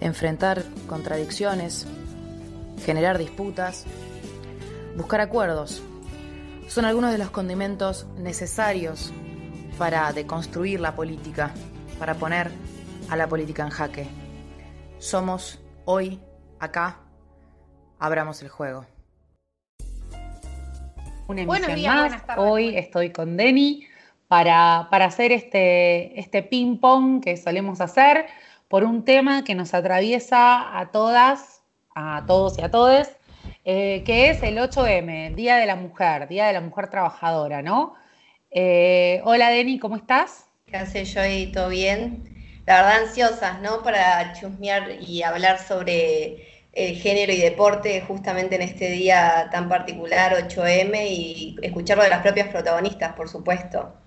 enfrentar contradicciones, generar disputas, buscar acuerdos. Son algunos de los condimentos necesarios para deconstruir la política, para poner a la política en jaque. Somos hoy, acá, abramos el juego. Una emisión más. Hoy estoy con Denny para, para hacer este, este ping-pong que solemos hacer por un tema que nos atraviesa a todas, a todos y a todes, eh, que es el 8M, Día de la Mujer, Día de la Mujer Trabajadora, ¿no? Eh, hola Denny, ¿cómo estás? ¿Qué haces, Joy? ¿Todo bien? La verdad, ansiosas, ¿no? Para chusmear y hablar sobre el género y deporte justamente en este día tan particular, 8M, y escucharlo de las propias protagonistas, por supuesto.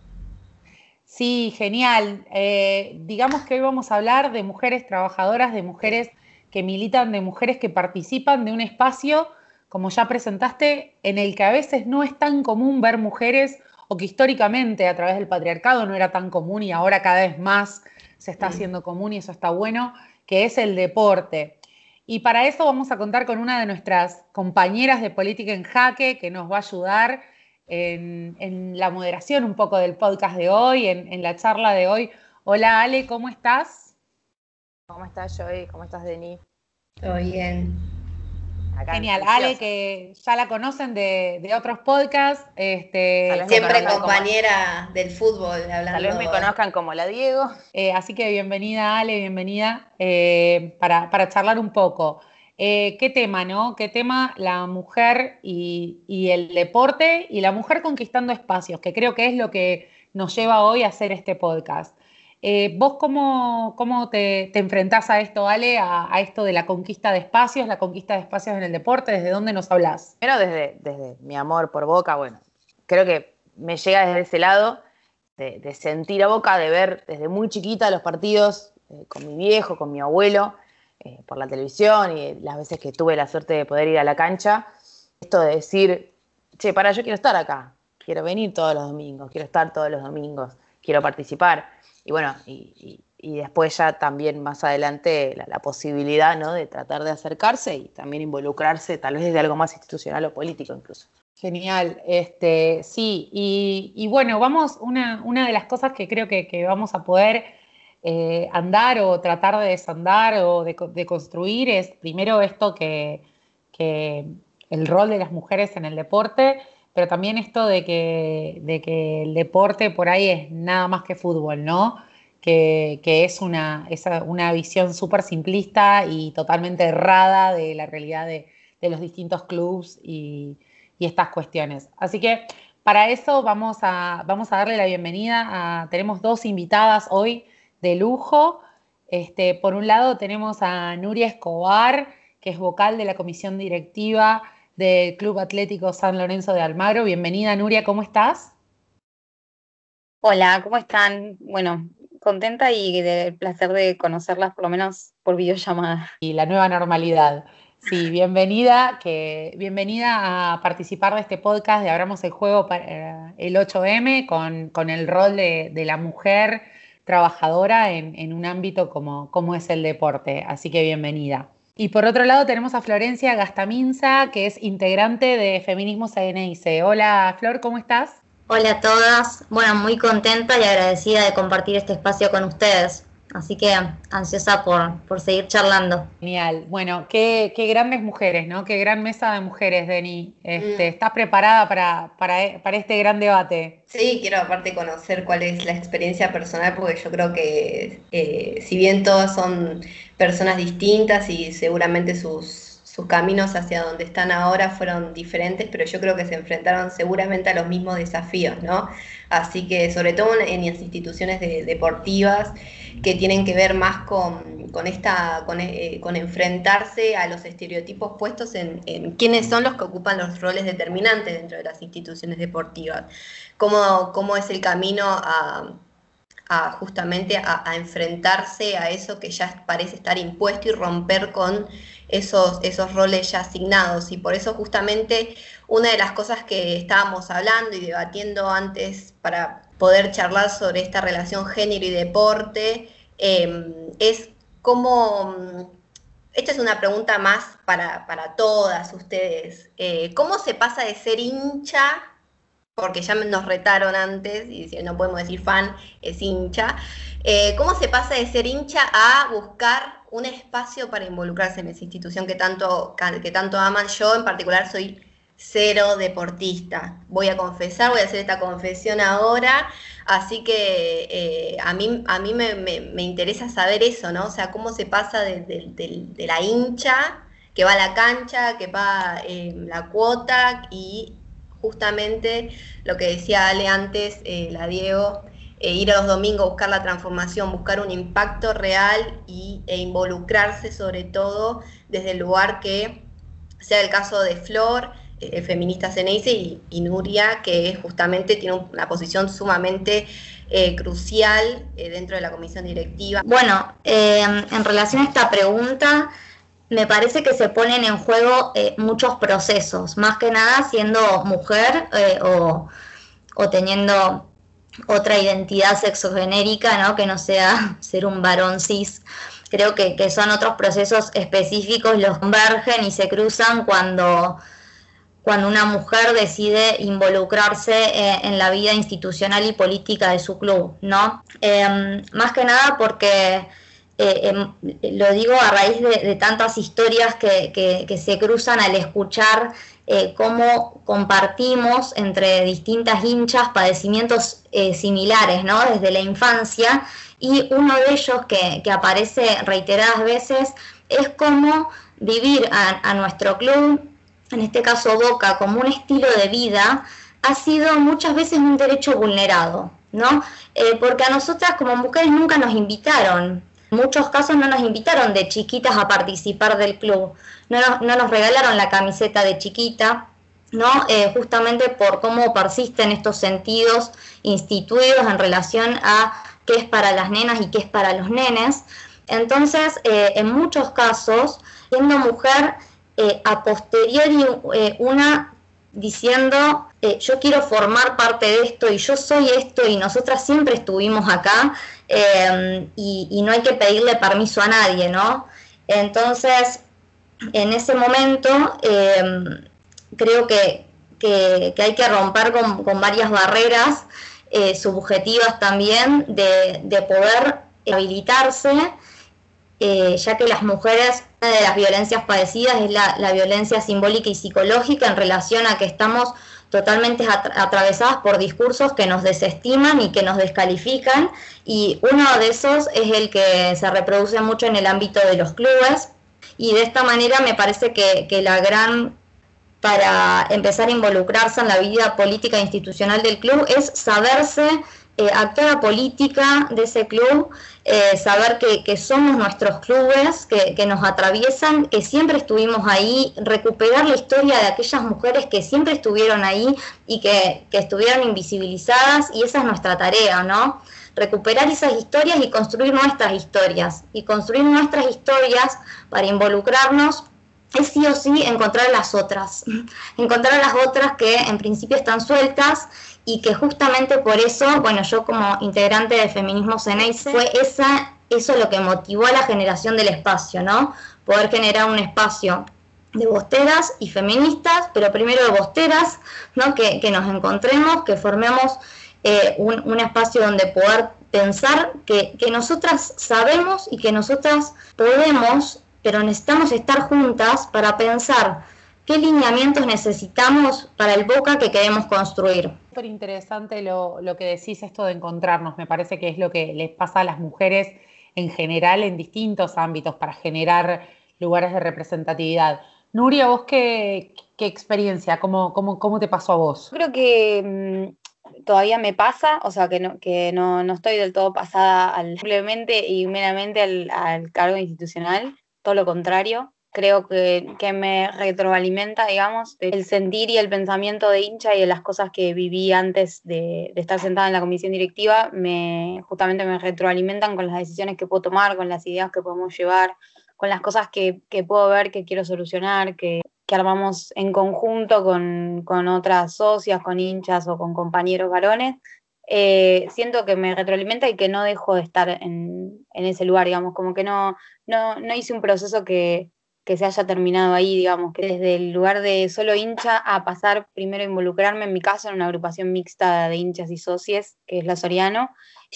Sí, genial. Eh, digamos que hoy vamos a hablar de mujeres trabajadoras, de mujeres que militan, de mujeres que participan de un espacio, como ya presentaste, en el que a veces no es tan común ver mujeres o que históricamente a través del patriarcado no era tan común y ahora cada vez más se está haciendo común y eso está bueno, que es el deporte. Y para eso vamos a contar con una de nuestras compañeras de Política en Jaque que nos va a ayudar en, la moderación un poco del podcast de hoy, en, la charla de hoy. Hola Ale, ¿cómo estás? ¿Cómo estás Joy? ¿Cómo estás Denis? Todo bien. Genial, Ale, que ya la conocen de, otros podcasts. Este, Siempre compañera del fútbol, hablando. Tal vez me conozcan como la Diego. Eh, así que bienvenida, Ale, bienvenida eh, para, para charlar un poco. Eh, ¿Qué tema, no? ¿Qué tema la mujer y, el deporte y la mujer conquistando espacios? Que creo que es lo que nos lleva hoy a hacer este podcast. Eh, ¿Vos cómo, te, te, enfrentás a esto, Ale, a, esto de la conquista de espacios, la conquista de espacios en el deporte? ¿Desde dónde nos hablas? Primero desde, desde mi amor por Boca, bueno, creo que me llega desde ese lado, de, sentir a Boca, de ver desde muy chiquita los partidos eh, con mi viejo, con mi abuelo, eh, por la televisión y las veces que tuve la suerte de poder ir a la cancha, esto de decir, che, para, yo quiero estar acá, quiero venir todos los domingos, quiero estar todos los domingos, quiero participar. Y bueno, y, después ya también más adelante la, posibilidad ¿no? de tratar de acercarse y también involucrarse tal vez desde algo más institucional o político incluso. Genial, este, sí, y, bueno, vamos, una, una, de las cosas que creo que, que vamos a poder eh, andar o tratar de desandar o de, construir es primero esto que, el rol de las mujeres en el deporte, pero también esto de que, de que el deporte por ahí es nada más que fútbol, ¿no? Que, es, una, una visión súper simplista y totalmente errada de la realidad de, los distintos clubes y, y, estas cuestiones. Así que para eso vamos a, vamos a darle la bienvenida a, tenemos dos invitadas hoy de lujo. Este, por un lado tenemos a Nuria Escobar, que es vocal de la comisión directiva del Club Atlético San Lorenzo de Almagro. Bienvenida Nuria, ¿cómo estás? Hola, ¿cómo están? Bueno, contenta y del placer de conocerlas por lo menos por videollamada. Y la nueva normalidad. Sí, bienvenida, que, bienvenida a participar de este podcast de Abramos el Juego para el 8M con, con el rol de, de la mujer trabajadora en, un ámbito como, es el deporte. Así que bienvenida. Y por otro lado tenemos a Florencia Gastaminza, que es integrante de Feminismo CNIC. Hola Flor, ¿cómo estás? Hola a todas. Bueno, muy contenta y agradecida de compartir este espacio con ustedes. Así que ansiosa por, por seguir charlando. Genial. Bueno, qué, qué, grandes mujeres, ¿no? Qué gran mesa de mujeres, Deni. Este, mm. ¿Estás preparada para, para, para, este gran debate? Sí, quiero aparte conocer cuál es la experiencia personal, porque yo creo que eh, si bien todas son personas distintas y seguramente sus sus caminos hacia donde están ahora fueron diferentes, pero yo creo que se enfrentaron seguramente a los mismos desafíos, ¿no? Así que sobre todo en, las instituciones deportivas que tienen que ver más con, esta, eh, con, enfrentarse a los estereotipos puestos en, quiénes son los que ocupan los roles determinantes dentro de las instituciones deportivas, cómo, cómo es el camino a justamente a, enfrentarse a eso que ya parece estar impuesto y romper con esos, esos roles ya asignados. Y por eso justamente una de las cosas que estábamos hablando y debatiendo antes para poder charlar sobre esta relación género y deporte em, es cómo esta es una pregunta más para, todas ustedes. Eh, ¿Cómo se pasa de ser hincha, porque ya nos retaron antes, y no podemos decir fan, es hincha, eh, ¿cómo se pasa de ser hincha a buscar un espacio para involucrarse en esa institución que tanto, que tanto aman? Yo en particular soy cero deportista. Voy a confesar, voy a hacer esta confesión ahora, así que eh, a mí, a mí me, interesa saber eso, ¿no? O sea, cómo se pasa de, la hincha que va a la cancha, que va eh, la cuota y justamente lo que decía Ale antes, eh, la Diego, ir a los domingos, buscar la transformación, buscar un impacto real y, e involucrarse sobre todo desde el lugar que sea el caso de Flor, eh, feminista Ceneice y, Nuria, que justamente tiene una posición sumamente eh, crucial eh, dentro de la comisión directiva. Bueno, en relación a esta pregunta, me parece que se ponen en juego muchos procesos, más que nada siendo mujer o, teniendo otra identidad sexogenérica, ¿no? que no sea ser un varón cis. Creo que, que son otros procesos específicos, los convergen y se cruzan cuando cuando una mujer decide involucrarse eh, en la vida institucional y política de su club, ¿no? Em, más que nada porque eh, em, lo digo a raíz de, tantas historias que, se cruzan al escuchar eh, cómo compartimos entre distintas hinchas padecimientos similares, ¿no? Desde la infancia y uno de ellos que, aparece reiteradas veces es cómo vivir a nuestro club en este caso Boca, como un estilo de vida, ha sido muchas veces un derecho vulnerado, ¿no? Eh, porque a nosotras como mujeres nunca nos invitaron, muchos casos no nos invitaron de chiquitas a participar del club, no nos, regalaron la camiseta de chiquita, ¿no? Eh, justamente por cómo persisten estos sentidos instituidos en relación a qué es para las nenas y qué es para los nenes. Entonces, eh, en muchos casos, siendo mujer, eh, a posteriori eh, una diciendo yo quiero formar parte de esto y yo soy esto y nosotras siempre estuvimos acá y, no hay que pedirle permiso a nadie, ¿no? Entonces, en ese momento creo que, hay que romper con, varias barreras subjetivas también de, de poder habilitarse eh, ya que las mujeres, una de las violencias padecidas es la, violencia simbólica y psicológica en relación a que estamos totalmente atravesadas por discursos que nos desestiman y que nos descalifican y uno de esos es el que se reproduce mucho en el ámbito de los clubes y de esta manera me parece que, la gran para empezar a involucrarse en la vida política e institucional del club es saberse eh, actora política de ese club, eh, saber que, somos nuestros clubes, que, nos atraviesan, que siempre estuvimos ahí, recuperar la historia de aquellas mujeres que siempre estuvieron ahí y que, que estuvieron invisibilizadas, y esa es nuestra tarea, ¿no? Recuperar esas historias y construir nuestras historias, y construir nuestras historias para involucrarnos es sí o sí encontrar las otras, encontrar las otras que en principio están sueltas y que justamente por eso, bueno, yo como integrante de Feminismo Ceneice, fue esa, eso lo que motivó a la generación del espacio, ¿no? Poder generar un espacio de bosteras y feministas, pero primero de bosteras, ¿no? Que, nos encontremos, que formemos eh, un, espacio donde poder pensar que, que nosotras sabemos y que nosotras podemos, pero necesitamos estar juntas para pensar qué lineamientos necesitamos para el Boca que queremos construir súper interesante lo, que decís, esto de encontrarnos. Me parece que es lo que les pasa a las mujeres en general en distintos ámbitos para generar lugares de representatividad. Nuria, ¿vos qué, experiencia? ¿Cómo, cómo, te pasó a vos? Creo que mm, todavía me pasa, o sea, que no, que no, estoy del todo pasada simplemente y meramente al, al cargo institucional, todo lo contrario creo que, me retroalimenta, digamos, el sentir y el pensamiento de hincha y de las cosas que viví antes de, estar sentada en la comisión directiva, me, justamente me retroalimentan con las decisiones que puedo tomar, con las ideas que podemos llevar, con las cosas que, puedo ver que quiero solucionar, que, armamos en conjunto con, con, otras socias, con hinchas o con compañeros varones. eh, siento que me retroalimenta y que no dejo de estar en, ese lugar, digamos, como que no, no, no hice un proceso que, que se haya terminado ahí, digamos, que desde el lugar de solo hincha a pasar primero a involucrarme, en mi caso, en una agrupación mixta de hinchas y socios, que es la Soriano.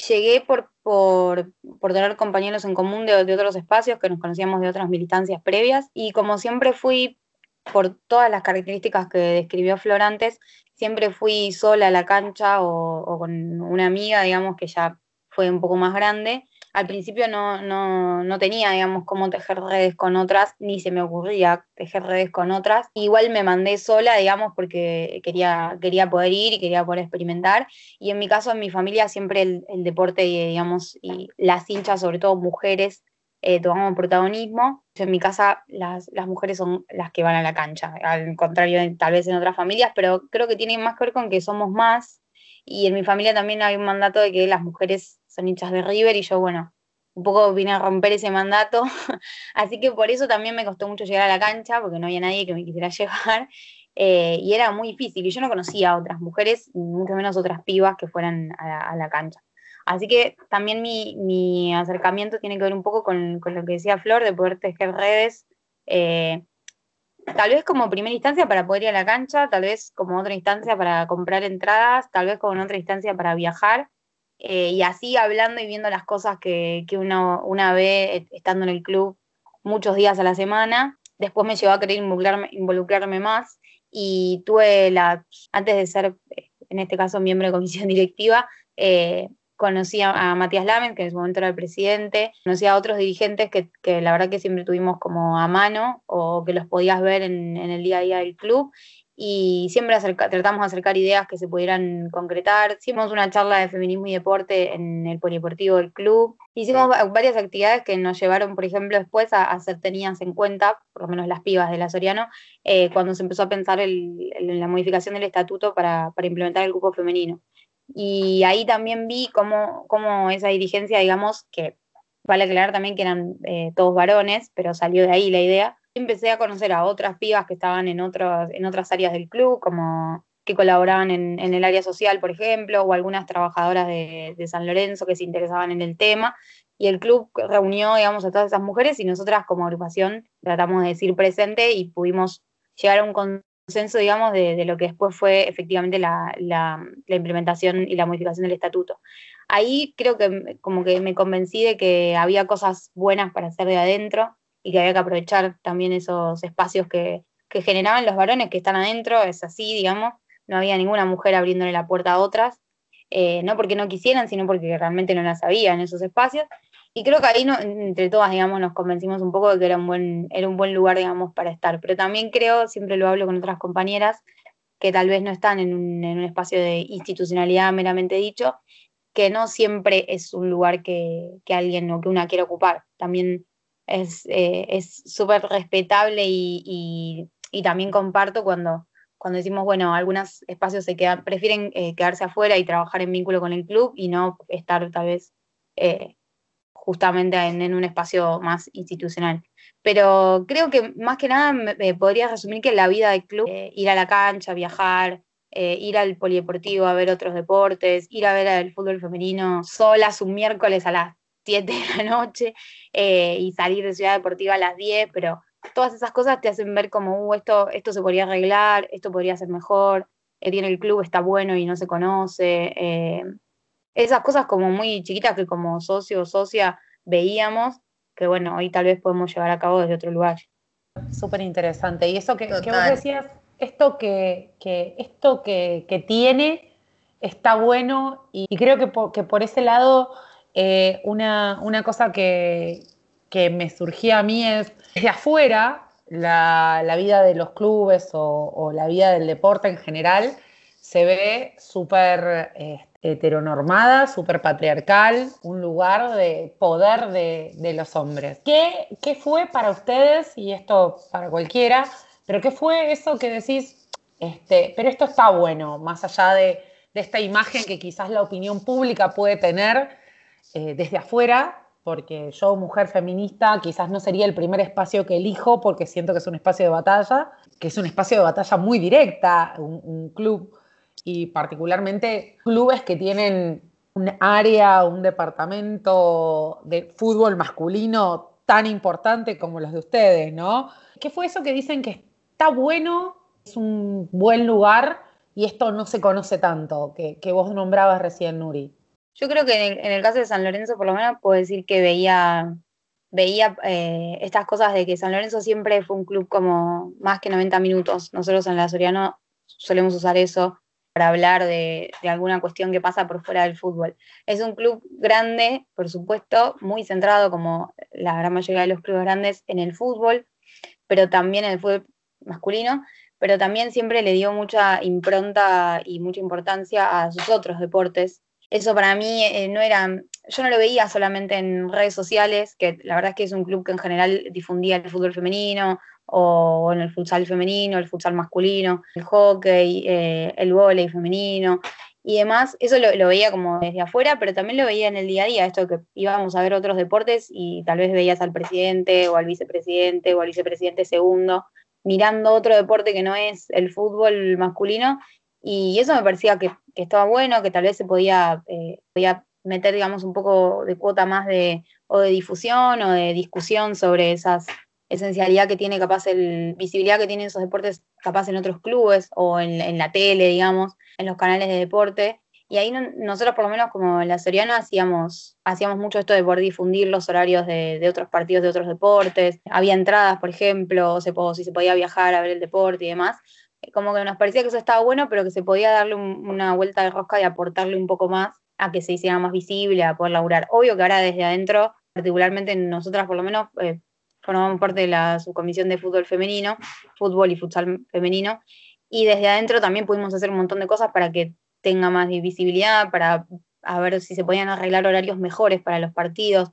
Llegué por, por, por tener compañeros en común de, de, otros espacios que nos conocíamos de otras militancias previas y como siempre fui, por todas las características que describió Florantes, siempre fui sola a la cancha o, o con una amiga, digamos, que ya fue un poco más grande al principio no, no, no, tenía, digamos, cómo tejer redes con otras, ni se me ocurría tejer redes con otras. Igual me mandé sola, digamos, porque quería, quería poder ir y quería poder experimentar. Y en mi caso, en mi familia, siempre el, deporte, digamos, y las hinchas, sobre todo mujeres, eh, tomamos protagonismo. En mi casa las, las, mujeres son las que van a la cancha, al contrario tal vez en otras familias, pero creo que tiene más que ver con que somos más. Y en mi familia también hay un mandato de que las mujeres son hinchas de River y yo, bueno, un poco vine a romper ese mandato, así que por eso también me costó mucho llegar a la cancha, porque no había nadie que me quisiera llevar, eh, y era muy difícil, y yo no conocía a otras mujeres, mucho menos otras pibas que fueran a la, cancha. Así que también mi, acercamiento tiene que ver un poco con, lo que decía Flor, de poder tejer redes, eh, tal vez como primera instancia para poder ir a la cancha, tal vez como otra instancia para comprar entradas, tal vez como otra instancia para viajar, eh, y así hablando y viendo las cosas que, que uno, una ve eh, estando en el club muchos días a la semana. Después me llevó a querer involucrarme, involucrarme más y tuve la, antes de ser, eh, en este caso, miembro de comisión directiva, conocí a, Matías Lamen, que en su momento era el presidente, conocí a otros dirigentes que, que, la verdad que siempre tuvimos como a mano o que los podías ver en el día a día del club y siempre tratamos de acercar ideas que se pudieran concretar. Hicimos una charla de feminismo y deporte en el polideportivo del club. Hicimos varias actividades que nos llevaron, por ejemplo, después a, ser tenidas en cuenta, por lo menos las pibas de la Soriano, eh, cuando se empezó a pensar en la modificación del estatuto para, para, implementar el grupo femenino. Y ahí también vi cómo, cómo esa dirigencia, digamos, que vale aclarar también que eran eh, todos varones, pero salió de ahí la idea, empecé a conocer a otras pibas que estaban en, otros, en otras áreas del club, como que colaboraban en, el área social, por ejemplo, o algunas trabajadoras de, San Lorenzo que se interesaban en el tema. Y el club reunió, digamos, a todas esas mujeres y nosotras como agrupación tratamos de decir presente y pudimos llegar a un consenso, digamos, de, lo que después fue efectivamente la, la, implementación y la modificación del estatuto. Ahí creo que como que me convencí de que había cosas buenas para hacer de adentro, y que había que aprovechar también esos espacios que, generaban los varones que están adentro, es así, digamos, no había ninguna mujer abriéndole la puerta a otras, eh, no porque no quisieran, sino porque realmente no las había en esos espacios. Y creo que ahí no, entre todas, digamos, nos convencimos un poco de que era un buen, era un buen lugar, digamos, para estar. Pero también creo, siempre lo hablo con otras compañeras, que tal vez no están en un, en un espacio de institucionalidad meramente dicho, que no siempre es un lugar que, que alguien o que una quiere ocupar. También eh, es súper respetable y, también comparto cuando, cuando decimos, bueno, algunos espacios se quedan, prefieren eh, quedarse afuera y trabajar en vínculo con el club y no estar tal vez eh, justamente en, un espacio más institucional. Pero creo que más que nada me, podría resumir que la vida del club, ir a la cancha, viajar, ir al polideportivo a ver otros deportes, ir a ver el fútbol femenino solas un miércoles a las 7 de la noche eh, y salir de Ciudad Deportiva a las 10, pero todas esas cosas te hacen ver como, uh, esto, esto se podría arreglar, esto podría ser mejor, eh, tiene el club está bueno y no se conoce. Eh, esas cosas como muy chiquitas que como socio o socia veíamos, que bueno, hoy tal vez podemos llevar a cabo desde otro lugar. Súper interesante. Y eso que, vos decías, esto que, esto que, tiene está bueno y, creo que que por ese lado eh, una, cosa que, me surgía a mí es, desde afuera, la, vida de los clubes o, la vida del deporte en general se ve súper este, heteronormada, súper patriarcal, un lugar de poder de, los hombres. ¿Qué, ¿Qué, fue para ustedes, y esto para cualquiera, pero qué fue eso que decís, este, pero esto está bueno, más allá de, de esta imagen que quizás la opinión pública puede tener eh, desde afuera, porque yo, mujer feminista, quizás no sería el primer espacio que elijo porque siento que es un espacio de batalla, que es un espacio de batalla muy directa, un, club y particularmente clubes que tienen un área, un departamento de fútbol masculino tan importante como los de ustedes, ¿no? ¿Qué fue eso que dicen que está bueno, es un buen lugar y esto no se conoce tanto, que, vos nombrabas recién, Nuri? Yo creo que en el, caso de San Lorenzo, por lo menos, puedo decir que veía, veía eh, estas cosas de que San Lorenzo siempre fue un club como más que 90 minutos. Nosotros en la Soriano solemos usar eso para hablar de, alguna cuestión que pasa por fuera del fútbol. Es un club grande, por supuesto, muy centrado, como la gran mayoría de los clubes grandes, en el fútbol, pero también en el fútbol masculino, pero también siempre le dio mucha impronta y mucha importancia a sus otros deportes. Eso para mí eh, no era, yo no lo veía solamente en redes sociales, que la verdad es que es un club que en general difundía el fútbol femenino o en el futsal femenino, el futsal masculino, el hockey, eh, el vóley femenino y demás. Eso lo, veía como desde afuera, pero también lo veía en el día a día, esto que íbamos a ver otros deportes y tal vez veías al presidente o al vicepresidente o al vicepresidente segundo mirando otro deporte que no es el fútbol masculino y eso me parecía que, estaba bueno, que tal vez se podía, eh, podía meter, digamos, un poco de cuota más de, o de difusión o de discusión sobre esas esencialidad que tiene capaz el, visibilidad que tienen esos deportes capaz en otros clubes o en, la tele, digamos, en los canales de deporte. Y ahí nosotros por lo menos como en la Soriana hacíamos, hacíamos mucho esto de poder difundir los horarios de, otros partidos de otros deportes. Había entradas, por ejemplo, o, se, si se podía viajar a ver el deporte y demás. Como que nos parecía que eso estaba bueno, pero que se podía darle una vuelta de rosca y aportarle un poco más a que se hiciera más visible, a poder laburar. Obvio que ahora desde adentro, particularmente nosotras por lo menos, eh, formamos parte de la subcomisión de fútbol femenino, fútbol y futsal femenino, y desde adentro también pudimos hacer un montón de cosas para que tenga más visibilidad, para ver si se podían arreglar horarios mejores para los partidos,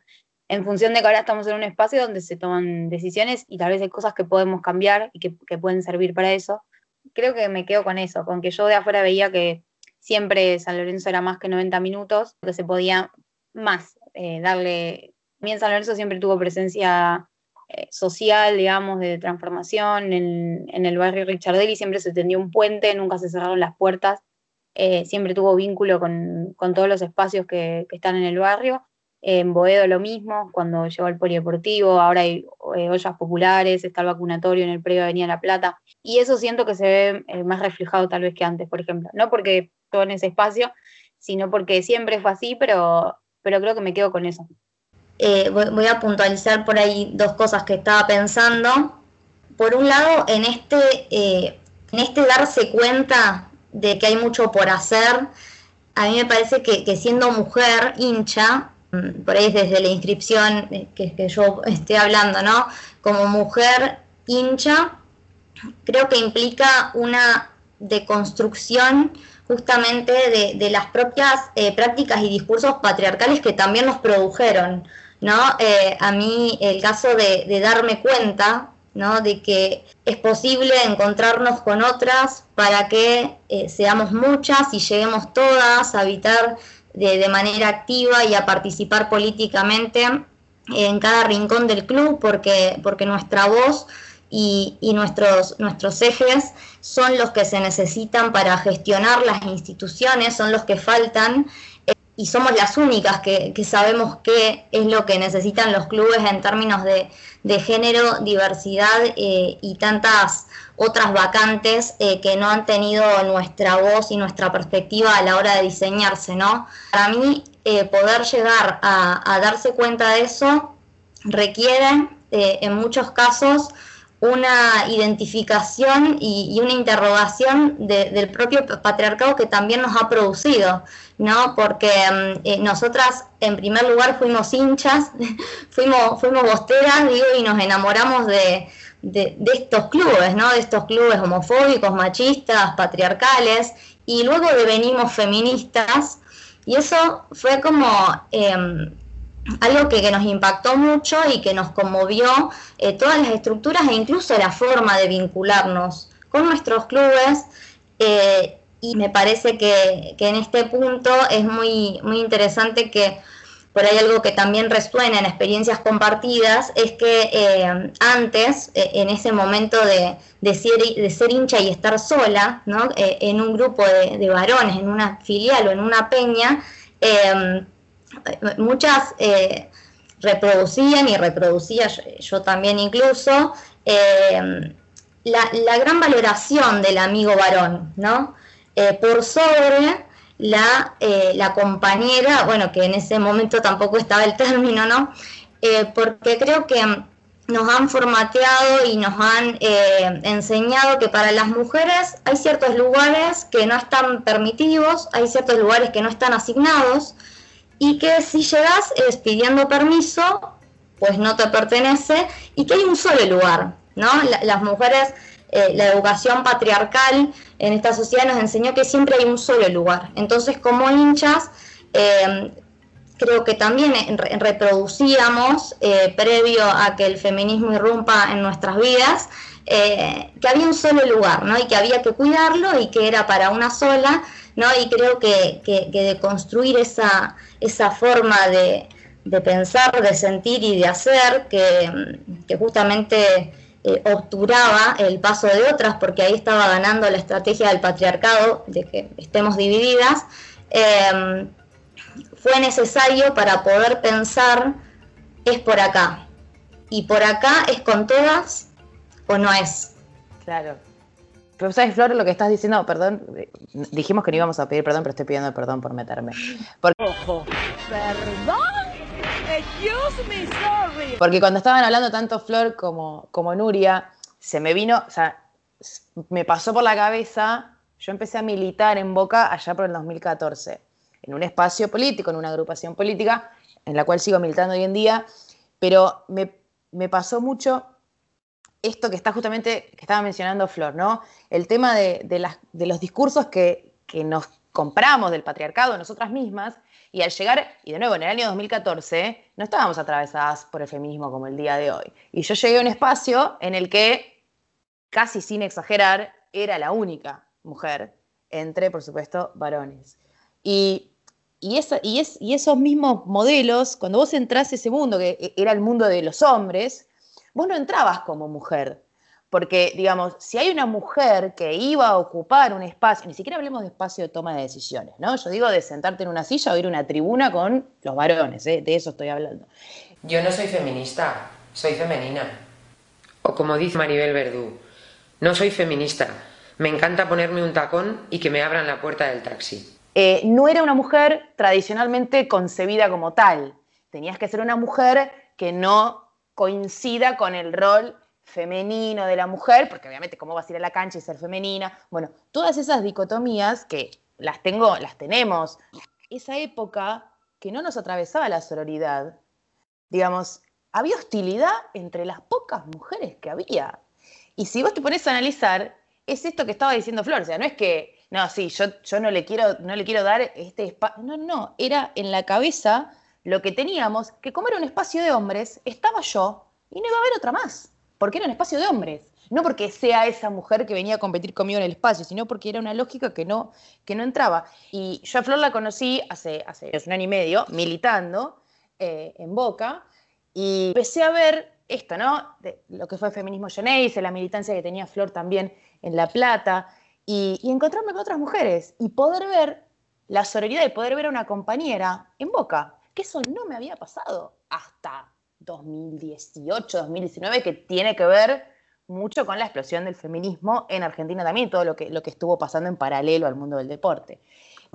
en función de que ahora estamos en un espacio donde se toman decisiones y tal vez hay cosas que podemos cambiar y que, pueden servir para eso. Creo que me quedo con eso, con que yo de afuera veía que siempre San Lorenzo era más que 90 minutos, que se podía más eh, darle... Bien, San Lorenzo siempre tuvo presencia eh, social, digamos, de transformación. En, el barrio Richardelli siempre se tendió un puente, nunca se cerraron las puertas, eh, siempre tuvo vínculo con, todos los espacios que, están en el barrio. En Boedo lo mismo, cuando llegó el polideportivo, ahora hay eh, ollas populares, está el vacunatorio en el predio de Avenida La Plata, y eso siento que se ve más reflejado tal vez que antes, por ejemplo. No porque todo en ese espacio, sino porque siempre fue así, pero, pero creo que me quedo con eso. Eh, voy, a puntualizar por ahí dos cosas que estaba pensando. Por un lado, en este, eh, en este darse cuenta de que hay mucho por hacer, a mí me parece que, siendo mujer hincha, por ahí desde la inscripción eh, que, yo estoy hablando, ¿no? Como mujer hincha, creo que implica una deconstrucción justamente de, las propias prácticas y discursos patriarcales que también nos produjeron. ¿no? Eh, a mí el caso de, darme cuenta, ¿no? De que es posible encontrarnos con otras para que eh, seamos muchas y lleguemos todas a habitar de, manera activa y a participar políticamente en cada rincón del club, porque, porque nuestra voz y, nuestros, nuestros ejes son los que se necesitan para gestionar las instituciones, son los que faltan y somos las únicas que, sabemos qué es lo que necesitan los clubes en términos de, género, diversidad eh, y tantas otras vacantes eh, que no han tenido nuestra voz y nuestra perspectiva a la hora de diseñarse, ¿no? Para mí, eh, poder llegar a, darse cuenta de eso requiere, en muchos casos, una identificación y, una interrogación del propio patriarcado que también nos ha producido, ¿no? Porque mm, eh, nosotras, en primer lugar, fuimos hinchas, fuimos, fuimos bosteras, digo, y nos enamoramos de, estos clubes, ¿no? De estos clubes homofóbicos, machistas, patriarcales, y luego devenimos feministas, y eso fue como... Em, algo que, nos impactó mucho y que nos conmovió eh, todas las estructuras e incluso la forma de vincularnos con nuestros clubes. Eh, y me parece que, en este punto es muy, muy interesante que por ahí algo que también resuena en experiencias compartidas es que eh, antes, eh, en ese momento de, ser, de, ser, hincha y estar sola, ¿no? Eh, en un grupo de, varones, en una filial o en una peña, muchas reproducían y reproducía yo, también incluso la, la, gran valoración del amigo varón, ¿no? por sobre la, eh, la compañera, bueno, que en ese momento tampoco estaba el término, ¿no? Eh, porque creo que nos han formateado y nos han eh, enseñado que para las mujeres hay ciertos lugares que no están permitidos, hay ciertos lugares que no están asignados y que si llegas es pidiendo permiso, pues no te pertenece y que hay un solo lugar, ¿no? las mujeres eh, la educación patriarcal en esta sociedad nos enseñó que siempre hay un solo lugar. Entonces, como hinchas, eh, creo que también reproducíamos, eh, previo a que el feminismo irrumpa en nuestras vidas, que había un solo lugar, ¿no? Y que había que cuidarlo y que era para una sola, ¿no? Y creo que, de construir esa, esa forma de, pensar, de sentir y de hacer, que justamente eh, obturaba el paso de otras, porque ahí estaba ganando la estrategia del patriarcado, de que estemos divididas, em, fue necesario para poder pensar, es por acá, y por acá es con todas o no es. Claro. Pero sabes, Flor, lo que estás diciendo, perdón, dijimos que no íbamos a pedir perdón, pero estoy pidiendo perdón por meterme. Ojo. ¿Perdón? Porque cuando estaban hablando tanto Flor como, como Nuria, se me vino, o sea, me pasó por la cabeza, yo empecé a militar en Boca allá por el 2014, en un espacio político, en una agrupación política, en la cual sigo militando hoy en día, pero me, pasó mucho esto que está justamente, que estaba mencionando Flor, ¿no? El tema de, las, de los discursos que, que nos compramos del patriarcado nosotras mismas y al llegar, y de nuevo en el año 2014, no estábamos atravesadas por el feminismo como el día de hoy. Y yo llegué a un espacio en el que, casi sin exagerar, era la única mujer entre, por supuesto, varones. Y, y, esos mismos modelos, cuando vos entras a ese mundo, que era el mundo de los hombres, vos no entrabas como mujer, porque, digamos, si hay una mujer que iba a ocupar un espacio, ni siquiera hablemos de espacio de toma de decisiones, ¿no? Yo digo de sentarte en una silla o ir a una tribuna con los varones, ¿eh? de eso estoy hablando. Yo no soy feminista, soy femenina. O como dice Maribel Verdú, no soy feminista, me encanta ponerme un tacón y que me abran la puerta del taxi. Eh, no era una mujer tradicionalmente concebida como tal. Tenías que ser una mujer que no coincida con el rol femenino de la mujer, porque obviamente cómo vas a ir a la cancha y ser femenina. Bueno, todas esas dicotomías que las tengo, las tenemos. Esa época que no nos atravesaba la sororidad, digamos, había hostilidad entre las pocas mujeres que había. Y si vos te pones a analizar, es esto que estaba diciendo Flor, o sea, no es que, no, sí, yo, yo no, le quiero, no le quiero dar este espacio, no, no, era en la cabeza lo que teníamos, que como era un espacio de hombres, estaba yo y no iba a haber otra más porque era un espacio de hombres. No porque sea esa mujer que venía a competir conmigo en el espacio, sino porque era una lógica que no, que no entraba. Y yo a Flor la conocí hace, hace un año y medio, militando eh, en Boca, y empecé a ver esto, ¿no? Lo que fue el feminismo Geneise, la militancia que tenía Flor también en La Plata, y, y encontrarme con otras mujeres y poder ver la sororidad y poder ver a una compañera en Boca, que eso no me había pasado hasta 2018, 2019, que tiene que ver mucho con la explosión del feminismo en Argentina también, todo lo que, lo que estuvo pasando en paralelo al mundo del deporte.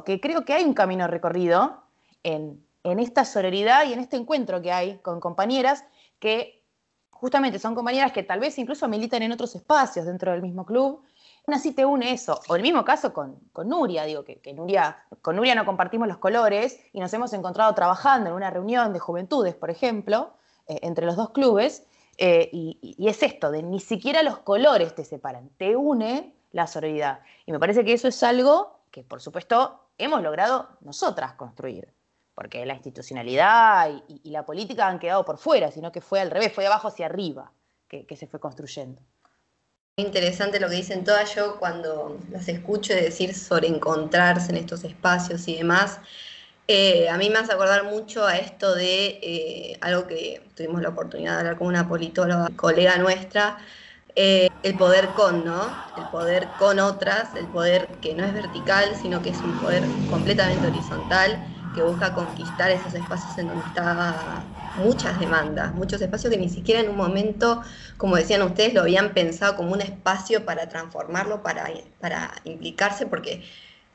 Que creo que hay un camino recorrido en, en esta sororidad y en este encuentro que hay con compañeras que justamente son compañeras que tal vez incluso militan en otros espacios dentro del mismo club. Aún así te une eso. O el mismo caso con, con Nuria, digo que, que, Nuria, con Nuria no compartimos los colores y nos hemos encontrado trabajando en una reunión de juventudes, por ejemplo, eh, entre los dos clubes, eh, y, es esto, de ni siquiera los colores te separan, te une la sororidad. Y me parece que eso es algo que, por supuesto, hemos logrado nosotras construir, porque la institucionalidad y, la política han quedado por fuera, sino que fue al revés, fue de abajo hacia arriba que, se fue construyendo. Interesante lo que dicen todas yo cuando las escucho decir sobre encontrarse en estos espacios y demás. Eh, a mí me hace acordar mucho a esto de eh, algo que tuvimos la oportunidad de hablar con una politóloga, colega nuestra, eh, el poder con, ¿no? El poder con otras, el poder que no es vertical, sino que es un poder completamente horizontal, que busca conquistar esos espacios en donde está muchas demandas, muchos espacios que ni siquiera en un momento, como decían ustedes, lo habían pensado como un espacio para transformarlo, para, para implicarse, porque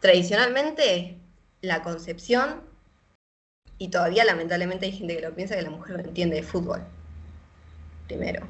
tradicionalmente la concepción, y todavía lamentablemente hay gente que lo piensa, que la mujer no entiende de fútbol, primero.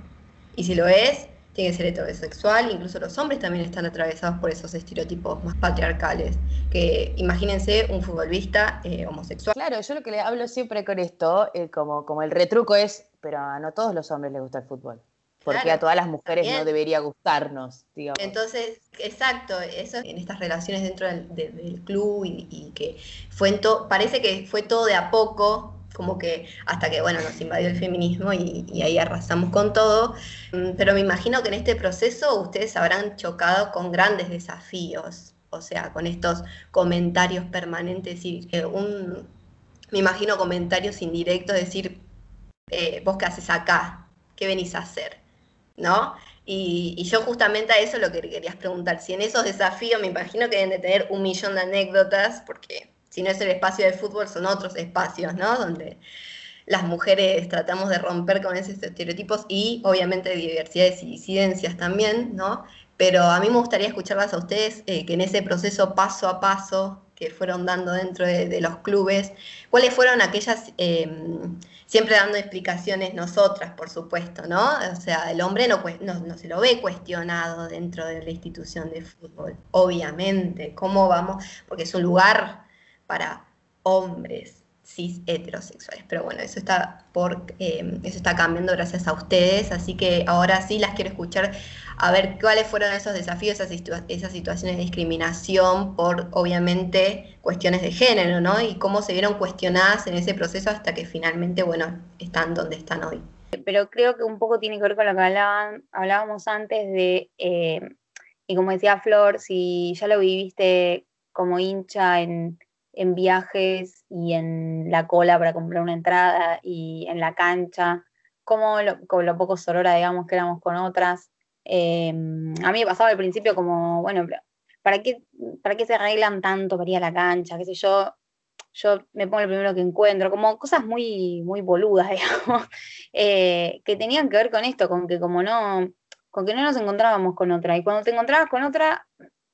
Y si lo es, tiene que ser heterosexual, incluso los hombres también están atravesados por esos estereotipos más patriarcales, que imagínense un futbolista eh, homosexual. Claro, yo lo que le hablo siempre con esto, eh, como, como el retruco es, pero a no todos los hombres les gusta el fútbol. Porque a todas las mujeres no debería gustarnos, digamos. Entonces, exacto, eso en estas relaciones dentro del, club y, que fue en parece que fue todo de a poco, como que hasta que, bueno, nos invadió el feminismo y, ahí arrasamos con todo. Mm, pero me imagino que en este proceso ustedes habrán chocado con grandes desafíos, o sea, con estos comentarios permanentes y eh, un, me imagino comentarios indirectos, decir, eh, vos qué haces acá, qué venís a hacer, ¿no? Y, y, yo justamente a eso lo que querías preguntar, si en esos desafíos me imagino que deben de tener un millón de anécdotas, porque si no es el espacio del fútbol, son otros espacios, ¿no? Donde las mujeres tratamos de romper con esos estereotipos y obviamente diversidades y disidencias también, ¿no? Pero a mí me gustaría escucharlas a ustedes, eh, que en ese proceso paso a paso que fueron dando dentro de, los clubes, cuáles fueron aquellas, em, siempre dando explicaciones nosotras, por supuesto, ¿no? O sea, el hombre no, no, no, se lo ve cuestionado dentro de la institución de fútbol, obviamente, ¿cómo vamos? Porque es un lugar para hombres cis heterosexuales. Pero bueno, eso está por eh, eso está cambiando gracias a ustedes. Así que ahora sí las quiero escuchar a ver cuáles fueron esos desafíos, esas, situaciones de discriminación por obviamente cuestiones de género, ¿no? Y cómo se vieron cuestionadas en ese proceso hasta que finalmente, bueno, están donde están hoy. Pero creo que un poco tiene que ver con lo que hablábamos antes de, eh, y como decía Flor, si ya lo viviste como hincha en, en viajes y en la cola para comprar una entrada y en la cancha, como lo, lo poco sorora, digamos, que éramos con otras. Em, a mí me pasaba al principio como, bueno, ¿para qué, ¿para qué se arreglan tanto para ir a la cancha? ¿Qué sé yo? Yo me pongo el primero que encuentro, como cosas muy, muy boludas, digamos, eh, que tenían que ver con esto, con que como no, con que no nos encontrábamos con otra. Y cuando te encontrabas con otra,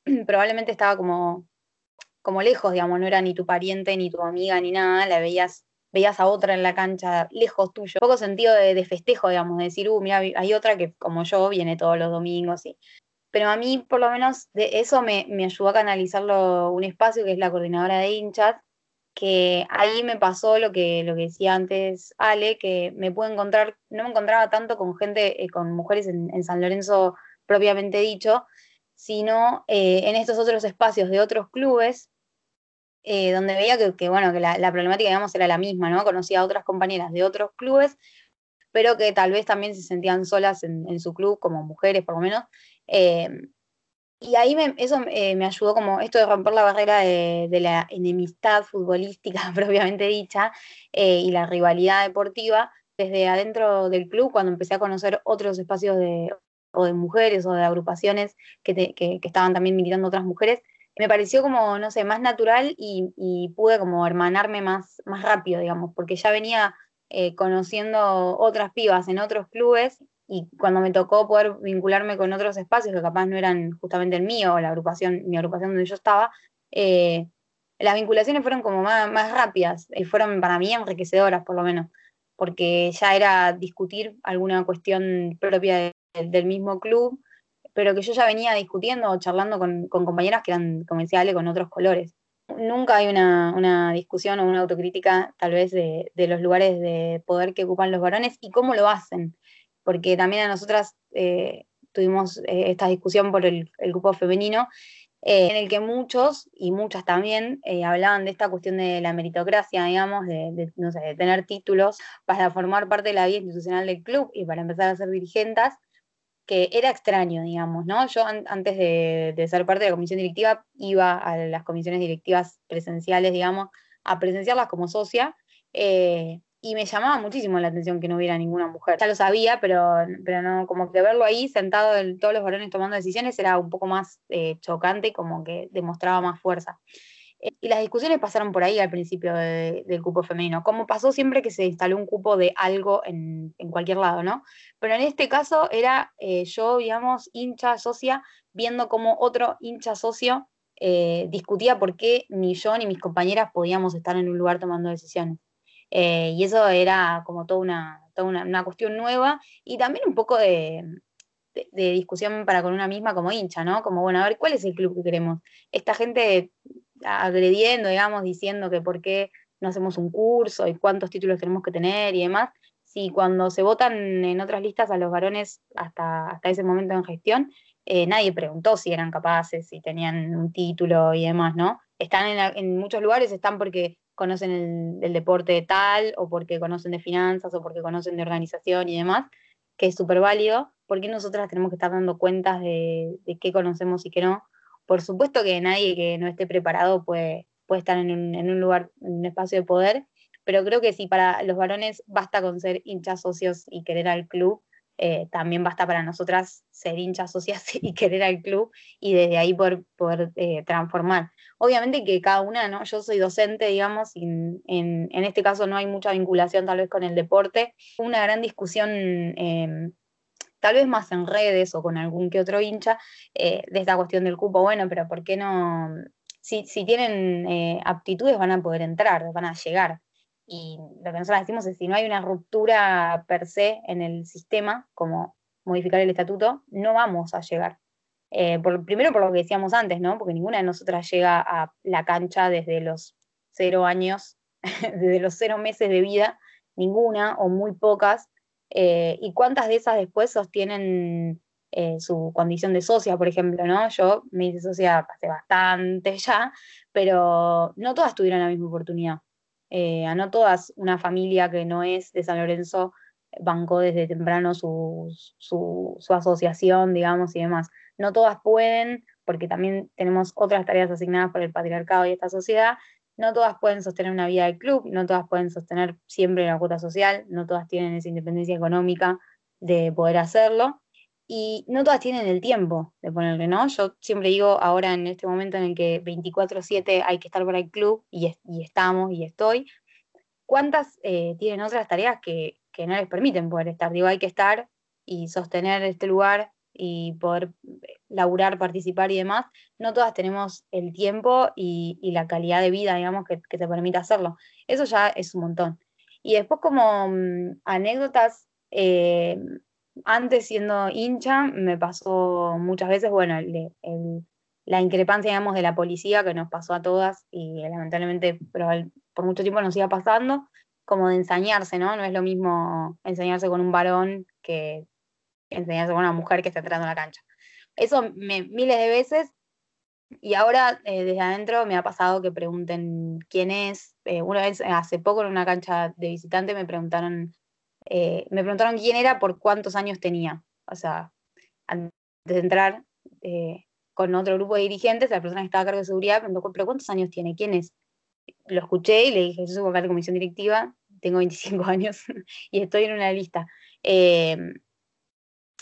probablemente estaba como como lejos, digamos, no era ni tu pariente, ni tu amiga, ni nada, la veías, veías a otra en la cancha lejos tuyo. Poco sentido de, festejo, digamos, de decir, uh, mira, hay otra que como yo viene todos los domingos, y pero a mí por lo menos de eso me, ayudó a canalizarlo un espacio que es la coordinadora de hinchas, que ahí me pasó lo que, lo que decía antes Ale, que me pude encontrar, no me encontraba tanto con gente, eh, con mujeres en, San Lorenzo propiamente dicho, sino eh, en estos otros espacios de otros clubes, eh, donde veía que, bueno, que la, problemática, digamos, era la misma, ¿no? Conocía a otras compañeras de otros clubes, pero que tal vez también se sentían solas en, su club, como mujeres por lo menos. Eh, y ahí eso me ayudó como esto de romper la barrera de, la enemistad futbolística propiamente dicha y la rivalidad deportiva desde adentro del club cuando empecé a conocer otros espacios de, o de mujeres o de agrupaciones que, estaban también militando otras mujeres, me pareció como, no sé, más natural y, pude como hermanarme más, más rápido, digamos, porque ya venía eh, conociendo otras pibas en otros clubes y cuando me tocó poder vincularme con otros espacios que capaz no eran justamente el mío o la agrupación, mi agrupación donde yo estaba, eh, las vinculaciones fueron como más, más rápidas y fueron para mí enriquecedoras por lo menos, porque ya era discutir alguna cuestión propia de del mismo club, pero que yo ya venía discutiendo o charlando con, compañeras que eran, como decía Ale, con otros colores. Nunca hay una, discusión o una autocrítica tal vez de, los lugares de poder que ocupan los varones y cómo lo hacen, porque también a nosotras eh, tuvimos eh, esta discusión por el, grupo femenino, eh, en el que muchos y muchas también hablaban de esta cuestión de la meritocracia, digamos, de, no sé, de tener títulos para formar parte de la vida institucional del club y para empezar a ser dirigentes, que era extraño, digamos, ¿no? Yo antes de, ser parte de la comisión directiva iba a las comisiones directivas presenciales, digamos, a presenciarlas como socia. Eh, y me llamaba muchísimo la atención que no hubiera ninguna mujer. Ya lo sabía, pero, pero no, como que verlo ahí sentado en todos los varones tomando decisiones era un poco más eh, chocante y como que demostraba más fuerza. Eh, y las discusiones pasaron por ahí al principio del cupo femenino, como pasó siempre que se instaló un cupo de algo en, cualquier lado, ¿no? Pero en este caso era eh, yo, digamos, hincha socia, viendo cómo otro hincha socio discutía por qué ni yo ni mis compañeras podíamos estar en un lugar tomando decisiones. Eh, y eso era como toda, una, toda una, cuestión nueva y también un poco de, discusión para con una misma como hincha, ¿no? Como, bueno, a ver, ¿cuál es el club que queremos? Esta gente agrediendo, digamos, diciendo que por qué no hacemos un curso y cuántos títulos tenemos que tener y demás. Si cuando se votan en otras listas a los varones hasta, hasta ese momento en gestión, eh, nadie preguntó si eran capaces, si tenían un título y demás, ¿no? Están en, muchos lugares, están porque conocen el, deporte tal, o porque conocen de finanzas, o porque conocen de organización y demás, que es súper válido, porque nosotras tenemos que estar dando cuentas de, qué conocemos y qué no. Por supuesto que nadie que no esté preparado puede, puede estar en un, lugar, en un espacio de poder, pero creo que si para los varones basta con ser hinchas socios y querer al club, eh, también basta para nosotras ser hinchas socias y querer al club y desde ahí poder, eh, transformar. Obviamente que cada una, ¿no? Yo soy docente, digamos, y en, este caso no hay mucha vinculación tal vez con el deporte. Una gran discusión, em, tal vez más en redes o con algún que otro hincha, eh, de esta cuestión del cupo. Bueno, pero ¿por qué no? Si, si tienen eh, aptitudes van a poder entrar, van a llegar. Y lo que nosotros decimos es si no hay una ruptura per se en el sistema, como modificar el estatuto, no vamos a llegar. Eh, primero por lo que decíamos antes, ¿no? Porque ninguna de nosotras llega a la cancha desde los cero años, desde los cero meses de vida, ninguna o muy pocas. Eh, ¿Y cuántas de esas después sostienen eh, su condición de socia, por ejemplo, ¿no? Yo me hice socia hace bastante ya, pero no todas tuvieron la misma oportunidad. a no todas una familia que no es de San Lorenzo bancó desde temprano su, su asociación, digamos, y demás no todas pueden, porque también tenemos otras tareas asignadas por el patriarcado y esta sociedad, no todas pueden sostener una vida de club, no todas pueden sostener siempre la cuota social, no todas tienen esa independencia económica de poder hacerlo, y no todas tienen el tiempo de ponerle, ¿no? Yo siempre digo, ahora en este momento en el que 24/7 hay que estar para el club, y, estamos, y estoy, ¿cuántas eh, tienen otras tareas que, que no les permiten poder estar? Digo, hay que estar y sostener este lugar y poder eh, laburar, participar y demás, no todas tenemos el tiempo y, la calidad de vida, digamos, que, te permite hacerlo. Eso ya es un montón. Y después como mm, anécdotas, eh, antes siendo hincha, me pasó muchas veces, bueno, la increpancia, digamos, de la policía que nos pasó a todas y lamentablemente por mucho tiempo nos iba pasando, como de ensañarse, ¿no? No es lo mismo enseñarse con un varón que enseñarse con una mujer que está entrando en la cancha. Eso miles de veces y ahora eh, desde adentro me ha pasado que pregunten quién es. Eh, una vez hace poco en una cancha de visitante me preguntaron, eh, me preguntaron quién era por cuántos años tenía. O sea, antes de entrar con otro grupo de dirigentes, la persona que estaba a cargo de seguridad me preguntó, pero ¿cuántos años tiene? ¿Quién es? Lo escuché y le dije, yo soy vocal de comisión directiva, tengo 25 años y estoy en una lista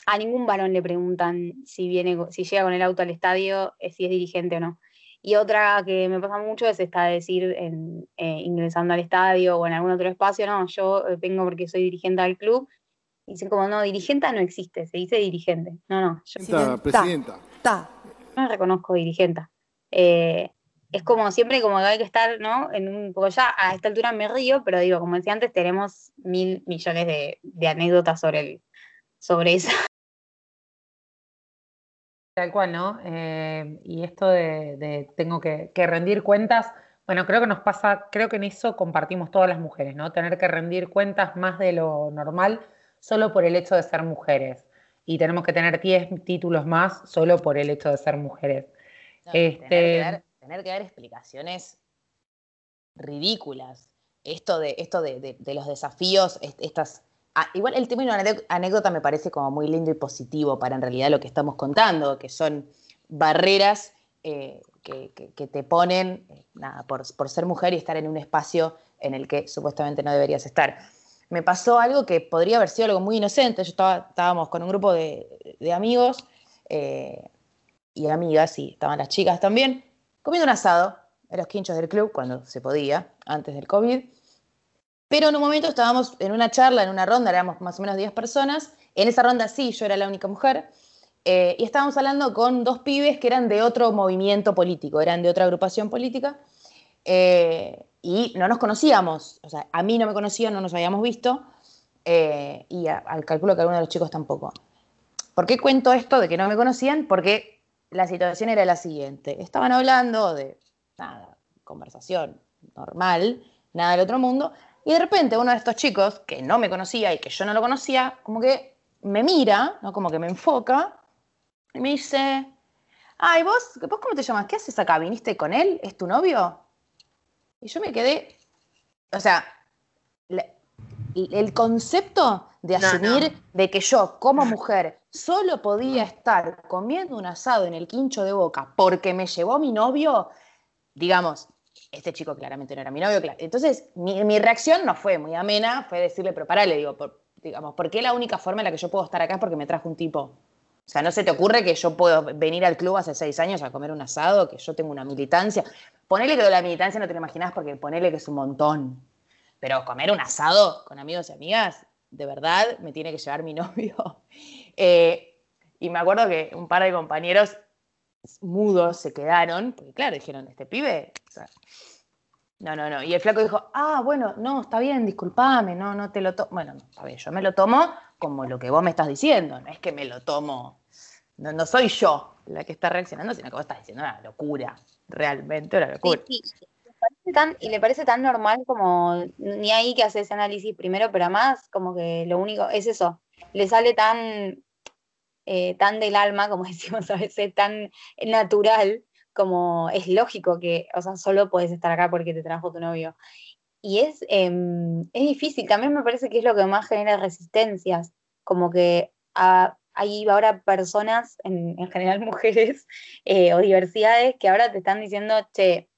a ningún varón le preguntan si viene, si llega con el auto al estadio, eh, si es dirigente o no. Y otra que me pasa mucho es esta de decir en, eh, ingresando al estadio o en algún otro espacio, no, yo eh, vengo porque soy dirigente del club. Y dicen como, no, dirigente no existe, se dice dirigente. No, no. Yo, presidenta. No me reconozco dirigente. es como siempre como que hay que estar, ¿no? En un poco ya a esta altura me río, pero digo, como decía antes, tenemos mil millones de, de anécdotas sobre el, sobre esa, Tal cual, ¿no? Eh, y esto de, tengo que, rendir cuentas, bueno, creo que nos pasa, creo que en eso compartimos todas las mujeres, ¿no? Tener que rendir cuentas más de lo normal solo por el hecho de ser mujeres. Y tenemos que tener 10 títulos más solo por el hecho de ser mujeres. este... tener, que dar, explicaciones ridículas. Esto de, esto de, de los desafíos, estas Ah, igual el término anécdota me parece como muy lindo y positivo para en realidad lo que estamos contando, que son barreras eh, que, te ponen, eh, nada, por, ser mujer y estar en un espacio en el que supuestamente no deberías estar. Me pasó algo que podría haber sido algo muy inocente. Yo estaba, estábamos con un grupo de, amigos eh, y amigas, y estaban las chicas también, comiendo un asado en los quinchos del club, cuando se podía, antes del COVID. Pero en un momento estábamos en una charla, en una ronda, éramos más o menos 10 personas. En esa ronda sí, yo era la única mujer. Eh, y estábamos hablando con dos pibes que eran de otro movimiento político, eran de otra agrupación política. Eh, y no nos conocíamos. O sea, a mí no me conocían, no nos habíamos visto. Eh, y al cálculo que alguno de los chicos tampoco. ¿Por qué cuento esto de que no me conocían? Porque la situación era la siguiente. Estaban hablando de nada, conversación normal, nada del otro mundo, y de repente uno de estos chicos, que no me conocía y que yo no lo conocía, como que me mira, ¿no? como que me enfoca, y me dice, ay, vos, ¿vos cómo te llamas? ¿Qué haces acá? ¿Viniste con él? ¿Es tu novio? Y yo me quedé, o sea, el concepto de asumir de que yo como mujer solo podía estar comiendo un asado en el quincho de boca porque me llevó mi novio, digamos, este chico claramente no era mi novio. Entonces, mi, reacción no fue muy amena, fue decirle, pero pará, le digo, por, digamos, ¿por qué la única forma en la que yo puedo estar acá es porque me trajo un tipo? O sea, ¿no se te ocurre que yo puedo venir al club hace seis años a comer un asado, que yo tengo una militancia? Ponele que la militancia no te lo imaginas porque ponele que es un montón. Pero comer un asado con amigos y amigas, de verdad, me tiene que llevar mi novio. Eh, y me acuerdo que un par de compañeros mudos se quedaron, porque claro, dijeron, este pibe, no, no, no. Y el flaco dijo, ah, bueno, no, está bien, discúlpame, no, no te lo tomo. Bueno, a ver, yo me lo tomo como lo que vos me estás diciendo, no es que me lo tomo, no, no soy yo la que está reaccionando, sino que vos estás diciendo una locura, realmente una locura. Sí, sí. y le parece tan normal como ni ahí que hace ese análisis primero, pero además como que lo único es eso, le sale tan eh, tan del alma, como decimos a veces, tan natural, como es lógico que, o sea, solo puedes estar acá porque te trajo tu novio. Y es, em, es difícil, también me parece que es lo que más genera resistencias, como que hay ahora personas, en, general mujeres eh, o diversidades, que ahora te están diciendo, che,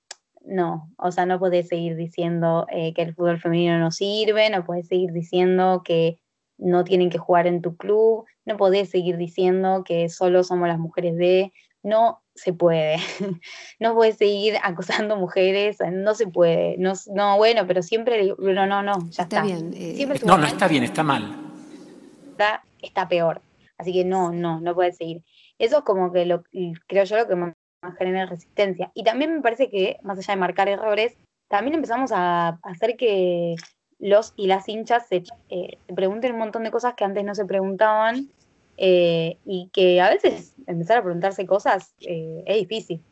no, o sea, no puedes seguir diciendo eh, que el fútbol femenino no sirve, no puedes seguir diciendo que no tienen que jugar en tu club, no podés seguir diciendo que solo somos las mujeres de, no se puede, no puedes seguir acosando mujeres, no se puede, no, no bueno, pero siempre no, no, no, ya está. Bien, eh, no, no está bien, está mal. Está, está peor, así que no, no, no puedes seguir. Eso es como que lo, creo yo lo que más genera resistencia. Y también me parece que, más allá de marcar errores, también empezamos a hacer que los y las hinchas se, eh, pregunten un montón de cosas que antes no se preguntaban eh, y que a veces empezar a preguntarse cosas eh, es difícil.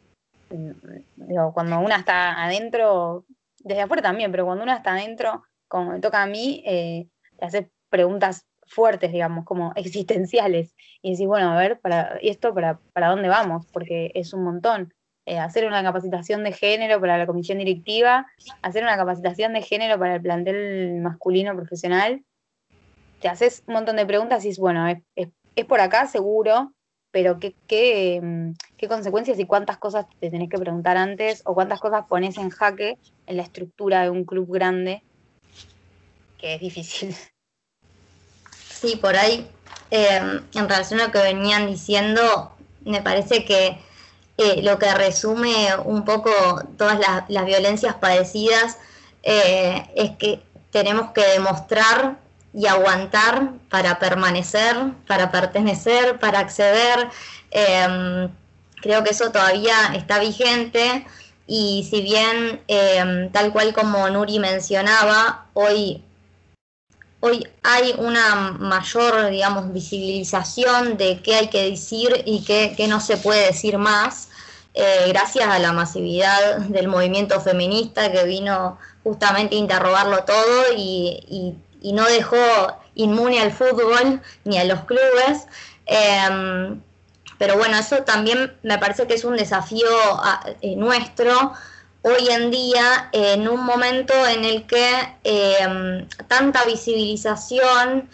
Digo, cuando una está adentro, desde afuera también, pero cuando una está adentro, como me toca a mí, te hace preguntas fuertes, digamos, como existenciales. Y decís, bueno, a ver, para esto, para, para dónde vamos? Porque es un montón. Eh, hacer una capacitación de género para la comisión directiva, hacer una capacitación de género para el plantel masculino profesional. Te haces un montón de preguntas y dices, bueno, es, por acá seguro, pero ¿qué, qué, mm, qué, consecuencias y cuántas cosas te tenés que preguntar antes o cuántas cosas pones en jaque en la estructura de un club grande, que es difícil. Sí, por ahí, eh, en relación a lo que venían diciendo, me parece que eh, lo que resume un poco todas las, violencias padecidas eh, es que tenemos que demostrar y aguantar para permanecer, para pertenecer, para acceder. Em, creo que eso todavía está vigente y si bien em, tal cual como Nuri mencionaba, hoy hoy hay una mayor, digamos, visibilización de qué hay que decir y qué, no se puede decir más. Eh, gracias a la masividad del movimiento feminista que vino justamente a interrogarlo todo y, no dejó inmune al fútbol ni a los clubes. Em, pero bueno, eso también me parece que es un desafío eh, nuestro hoy en día, en un momento en el que em, tanta visibilización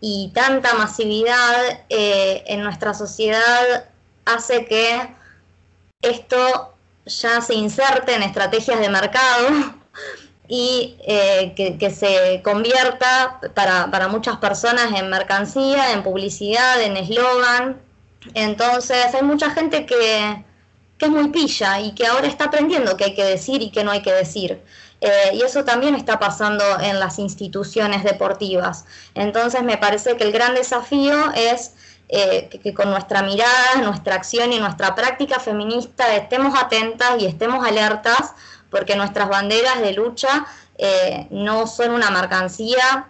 y tanta masividad eh, en nuestra sociedad hace que esto ya se inserte en estrategias de mercado y eh, que, se convierta para, para, muchas personas en mercancía, en publicidad, en eslogan. Entonces hay mucha gente que, que, es muy pilla y que ahora está aprendiendo qué hay que decir y qué no hay que decir. Eh, y eso también está pasando en las instituciones deportivas. Entonces me parece que el gran desafío es eh, que, con nuestra mirada, nuestra acción y nuestra práctica feminista estemos atentas y estemos alertas porque nuestras banderas de lucha eh, no son una mercancía,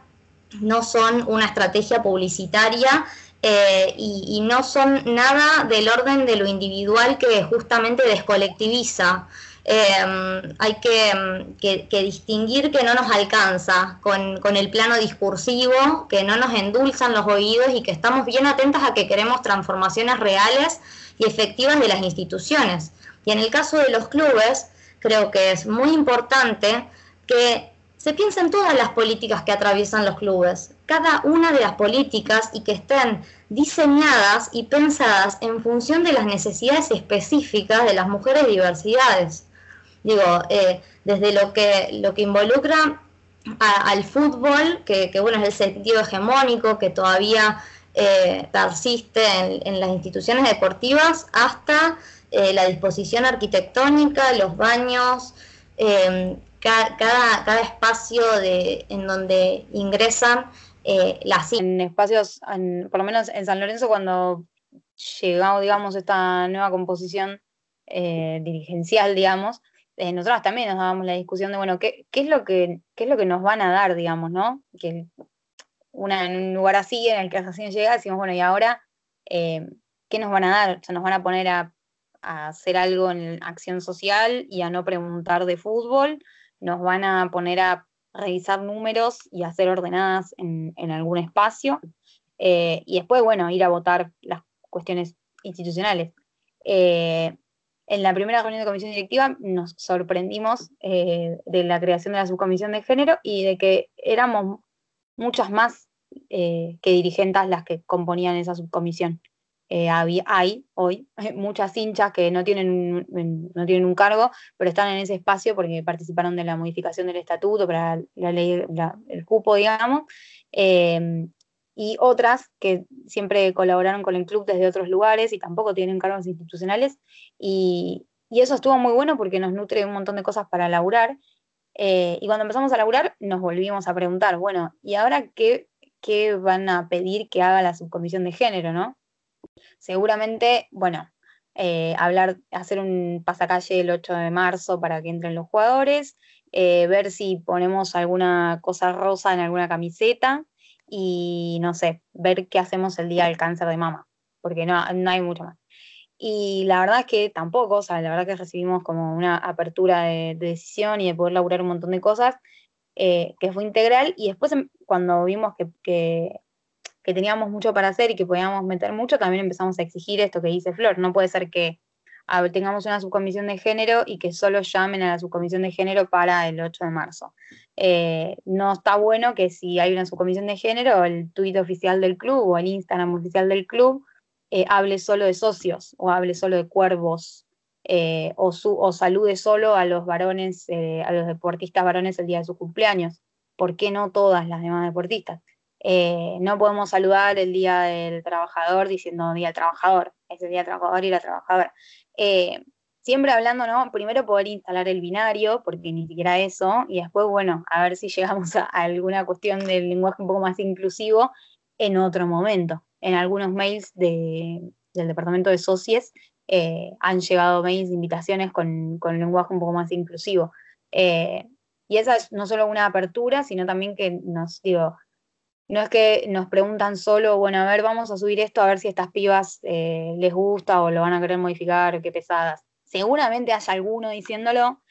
no son una estrategia publicitaria eh, y, no son nada del orden de lo individual que justamente descolectiviza. Em, hay que, distinguir que no nos alcanza con, con, el plano discursivo, que no nos endulzan los oídos y que estamos bien atentas a que queremos transformaciones reales y efectivas de las instituciones. Y en el caso de los clubes, creo que es muy importante que se piensen todas las políticas que atraviesan los clubes, cada una de las políticas y que estén diseñadas y pensadas en función de las necesidades específicas de las mujeres diversidades. Digo, eh, desde lo que, lo que involucra al fútbol, que, bueno, es el sentido hegemónico que todavía eh, persiste en, las instituciones deportivas, hasta eh, la disposición arquitectónica, los baños, em, cada, cada, espacio de, en donde ingresan las... En espacios, por lo menos en San Lorenzo, cuando llegamos, digamos, esta nueva composición dirigencial, digamos, eh, nosotros también nos dábamos la discusión de, bueno, ¿qué, es lo que, es lo que nos van a dar, digamos, ¿no? Que en un lugar así, en el que así llega, decimos, bueno, y ahora, eh, ¿qué nos van a dar? O sea, nos van a poner a, hacer algo en acción social y a no preguntar de fútbol, nos van a poner a revisar números y hacer ordenadas en, algún espacio, eh, y después, bueno, ir a votar las cuestiones institucionales en la primera reunión de comisión directiva nos sorprendimos eh, de la creación de la subcomisión de género y de que éramos muchas más eh, que dirigentes las que componían esa subcomisión. Eh, hay hoy muchas hinchas que no tienen, no tienen un cargo, pero están en ese espacio porque participaron de la modificación del estatuto para la ley, el cupo, digamos y otras que siempre colaboraron con el club desde otros lugares y tampoco tienen cargos institucionales. Y, eso estuvo muy bueno porque nos nutre un montón de cosas para laburar. Eh, y cuando empezamos a laburar, nos volvimos a preguntar, bueno, ¿y ahora qué, qué van a pedir que haga la subcomisión de género, no? Seguramente, bueno, eh, hablar, hacer un pasacalle el 8 de marzo para que entren los jugadores, eh, ver si ponemos alguna cosa rosa en alguna camiseta, y no sé, ver qué hacemos el día del cáncer de mama, porque no, no hay mucho más. Y la verdad es que tampoco, o sea, la verdad que recibimos como una apertura de, decisión y de poder laburar un montón de cosas eh, que fue integral y después em, cuando vimos que, que, que, teníamos mucho para hacer y que podíamos meter mucho, también empezamos a exigir esto que dice Flor, no puede ser que tengamos una subcomisión de género y que solo llamen a la subcomisión de género para el 8 de marzo. Eh, no está bueno que si hay una subcomisión de género, el tuit oficial del club o el Instagram oficial del club eh, hable solo de socios o hable solo de cuervos eh, o, o, salude solo a los varones, a los deportistas varones el día de su cumpleaños. ¿Por qué no todas las demás deportistas? No podemos saludar el Día del Trabajador diciendo Día del Trabajador, es el Día del Trabajador y la Trabajadora. Eh, siempre hablando, ¿no? Primero poder instalar el binario, porque ni siquiera eso, y después, bueno, a ver si llegamos a, alguna cuestión del lenguaje un poco más inclusivo en otro momento. En algunos mails del departamento de socios eh, han llegado mails de invitaciones con, con lenguaje un poco más inclusivo. Eh, y esa es no solo una apertura, sino también que nos, digo, no es que nos preguntan solo, bueno, a ver, vamos a subir esto a ver si estas pibas eh, les gusta o lo van a querer modificar, qué pesadas. Seguramente haya alguno diciéndolo,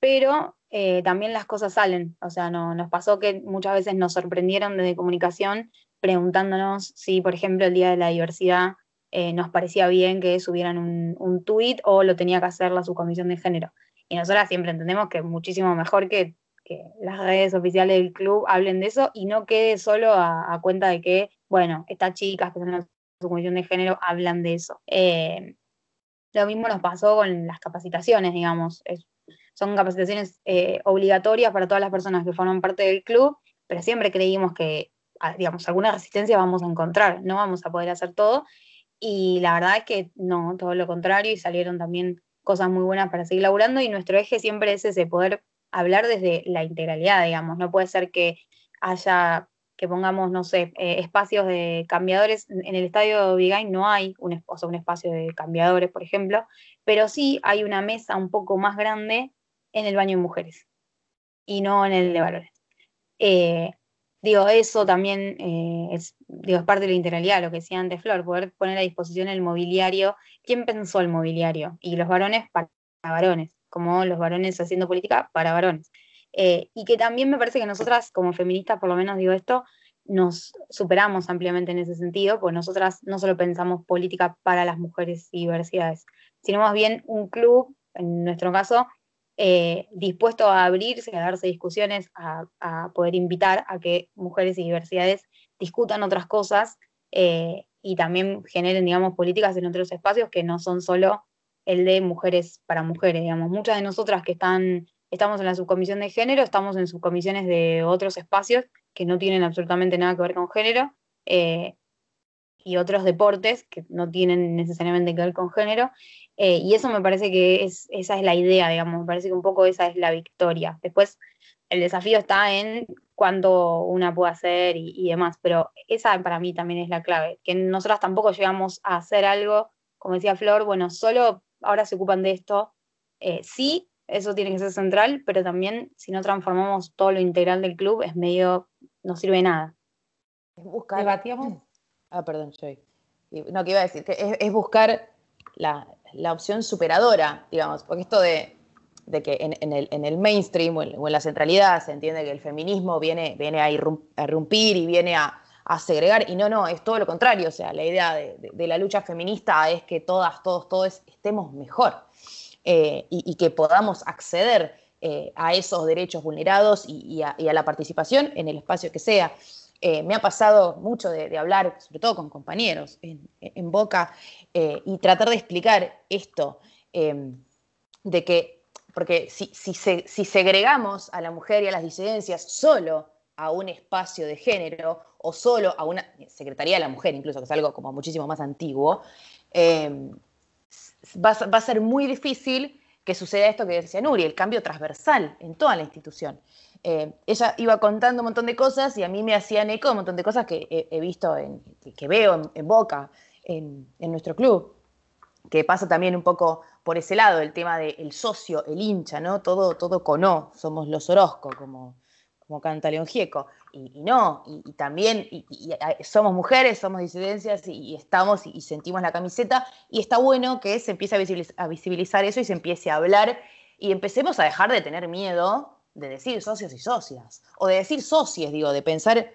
pero eh, también las cosas salen. O sea, no, nos pasó que muchas veces nos sorprendieron desde comunicación preguntándonos si, por ejemplo, el Día de la Diversidad eh, nos parecía bien que subieran un, un tuit o lo tenía que hacer la subcomisión de género. Y nosotras siempre entendemos que muchísimo mejor que que las redes oficiales del club hablen de eso y no quede solo a, cuenta de que, bueno, estas chicas que son la subcomisión de género hablan de eso. Eh, Lo mismo nos pasó con las capacitaciones, digamos. son capacitaciones eh, obligatorias para todas las personas que forman parte del club, pero siempre creímos que, ah, digamos, alguna resistencia vamos a encontrar, no vamos a poder hacer todo. Y la verdad es que no, todo lo contrario, y salieron también cosas muy buenas para seguir laburando, y nuestro eje siempre es ese, poder hablar desde la integralidad, digamos. No puede ser que haya que pongamos, no sé, eh, espacios de cambiadores. En el estadio Bigay no hay un, un espacio de cambiadores, por ejemplo, pero sí hay una mesa un poco más grande en el baño de mujeres y no en el de varones. Eh, digo, eso también eh, es, digo, es parte de la integralidad, lo que decía antes Flor, poder poner a disposición el mobiliario. ¿Quién pensó el mobiliario? Y los varones para varones, como los varones haciendo política para varones. Eh, y que también me parece que nosotras, como feministas, por lo menos digo esto, nos superamos ampliamente en ese sentido, pues nosotras no solo pensamos política para las mujeres y diversidades, sino más bien un club, en nuestro caso, eh, dispuesto a abrirse, a darse discusiones, a, poder invitar a que mujeres y diversidades discutan otras cosas eh, y también generen, digamos, políticas en otros espacios que no son solo el de mujeres para mujeres, digamos. Muchas de nosotras que están estamos en la subcomisión de género, estamos en subcomisiones de otros espacios que no tienen absolutamente nada que ver con género, eh, y otros deportes que no tienen necesariamente que ver con género, eh, y eso me parece que es, esa es la idea, digamos, me parece que un poco esa es la victoria. Después, el desafío está en cuánto una puede hacer y, demás, pero esa para mí también es la clave, que nosotras tampoco llegamos a hacer algo, como decía Flor, bueno, solo ahora se ocupan de esto, eh, sí, eso tiene que ser central, pero también si no transformamos todo lo integral del club, es medio, no sirve de nada. Es buscar. Debatíamos. Ah, perdón, Joy. No, que iba a decir, que es, buscar la, opción superadora, digamos, porque esto de, que en, el, mainstream o en, la centralidad se entiende que el feminismo viene, viene a, irrumpir y viene a, segregar, y no, no, es todo lo contrario, o sea, la idea de, la lucha feminista es que todas, todos, todos estemos mejor. Eh, y, que podamos acceder eh, a esos derechos vulnerados y, a, la participación en el espacio que sea. Eh, me ha pasado mucho de, hablar, sobre todo con compañeros en, Boca, y tratar de explicar esto, de que, porque si, si, segregamos a la mujer y a las disidencias solo a un espacio de género o solo a una Secretaría de la Mujer, incluso que es algo como muchísimo más antiguo, va, a ser muy difícil que suceda esto que decía Nuri, el cambio transversal en toda la institución. Eh, ella iba contando un montón de cosas y a mí me hacían eco un montón de cosas que he, visto, que veo en, Boca, en, nuestro club, que pasa también un poco por ese lado, el tema del socio, el hincha, ¿no? Todo, todo con somos los Orozco, como, como canta León Gieco y, no, y, también y, somos mujeres, somos disidencias y, estamos y, sentimos la camiseta y está bueno que se empiece a visibilizar, eso y se empiece a hablar y empecemos a dejar de tener miedo de decir socios y socias, o de decir socios, digo, de pensar